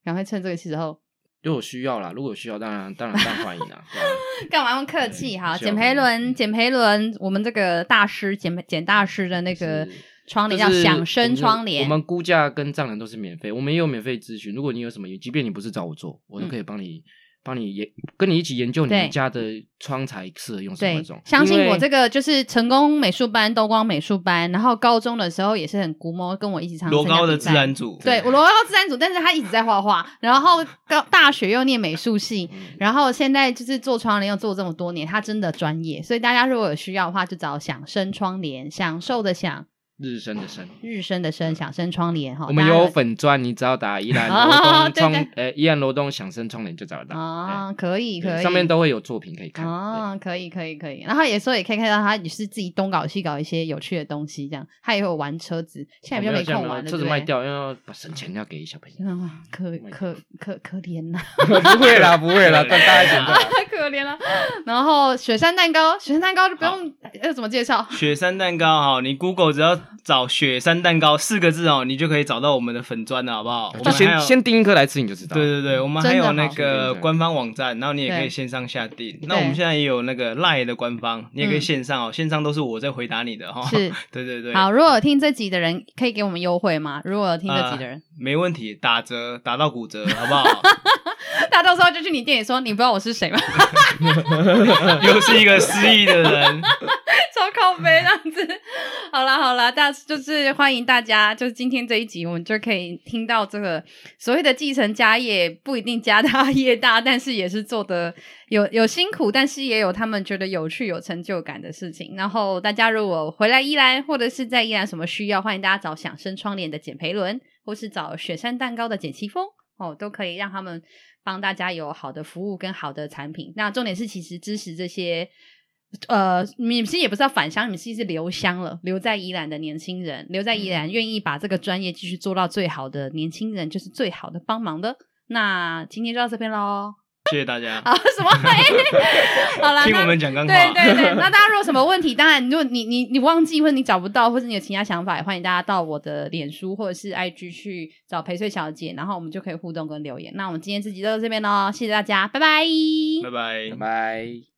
赶快趁这个时候，如果需要啦，如果需要，当然当然欢迎啦。干嘛那么客气？哈，简培伦，简培伦，我们这个大师简简大师的那个窗帘叫响声窗帘，我们估价跟丈量都是免费，我们也有免费咨询。如果你有什么，即便你不是找我做，我都可以帮你。帮你研，跟你一起研究你们家的窗材适合用什么种。相信我，这个就是成功美术班、东光美术班，然后高中的时候也是很龟毛，跟我一起唱。罗高的自然组，对，我罗高自然组，但是他一直在画画，然后高大学又念美术系，然后现在就是做窗帘又做这么多年，他真的专业。所以大家如果有需要的话，就找响声窗帘，享受的享。日升的升，日升的升，想升窗帘哈。我们有粉钻，你只要打依兰罗东 窗，呃，宜兰罗东响声窗帘就找得到。啊，可以可以，上面都会有作品可以看。啊，可以可以可以。然后有时候也可以看到他也是自己东搞西搞一些有趣的东西，这样。他也会玩车子，现在比较没空玩。车子卖掉，要把省钱要给小朋友。可可可可怜呐。不会啦不会啦，再大一点的。太可怜了。然后雪山蛋糕，雪山蛋糕就不用要怎么介绍。雪山蛋糕哈，你 Google 只要。找雪山蛋糕四个字哦，你就可以找到我们的粉砖了，好不好？我们先先订一颗来吃，你就知道。对对对，我们还有那个官方网站，然后你也可以线上下订。那我们现在也有那个 Line 的官方，你也可以线上哦。线上都是我在回答你的哈。是，对对对。好，如果有听这集的人，可以给我们优惠吗？如果有听这集的人，没问题，打折打到骨折，好不好？他到时候就去你店里说，你不知道我是谁吗？又是一个失忆的人。靠背这样子，好啦好啦，大就是欢迎大家，就是今天这一集，我们就可以听到这个所谓的继承家业，不一定家大业大，但是也是做的有 有辛苦，但是也有他们觉得有趣、有成就感的事情。然后大家如果回来依兰，或者是在依兰什么需要，欢迎大家找响声窗帘的简培伦，或是找雪山蛋糕的简奇峰哦，都可以让他们帮大家有好的服务跟好的产品。那重点是，其实支持这些。呃，你们其实也不是要返乡，你们其实是留乡了，留在宜兰的年轻人，留在宜兰愿意把这个专业继续做到最好的年轻人，就是最好的帮忙的。那今天就到这边喽，谢谢大家。好，什么？好啦，听我们讲干话。对对对，那大家如果有什么问题，当然，如果你你你忘记或者你找不到，或者你有其他想法，也欢迎大家到我的脸书或者是 IG 去找陪睡小姐，然后我们就可以互动跟留言。那我们今天这集就到这边喽，谢谢大家，拜拜，拜拜，拜拜。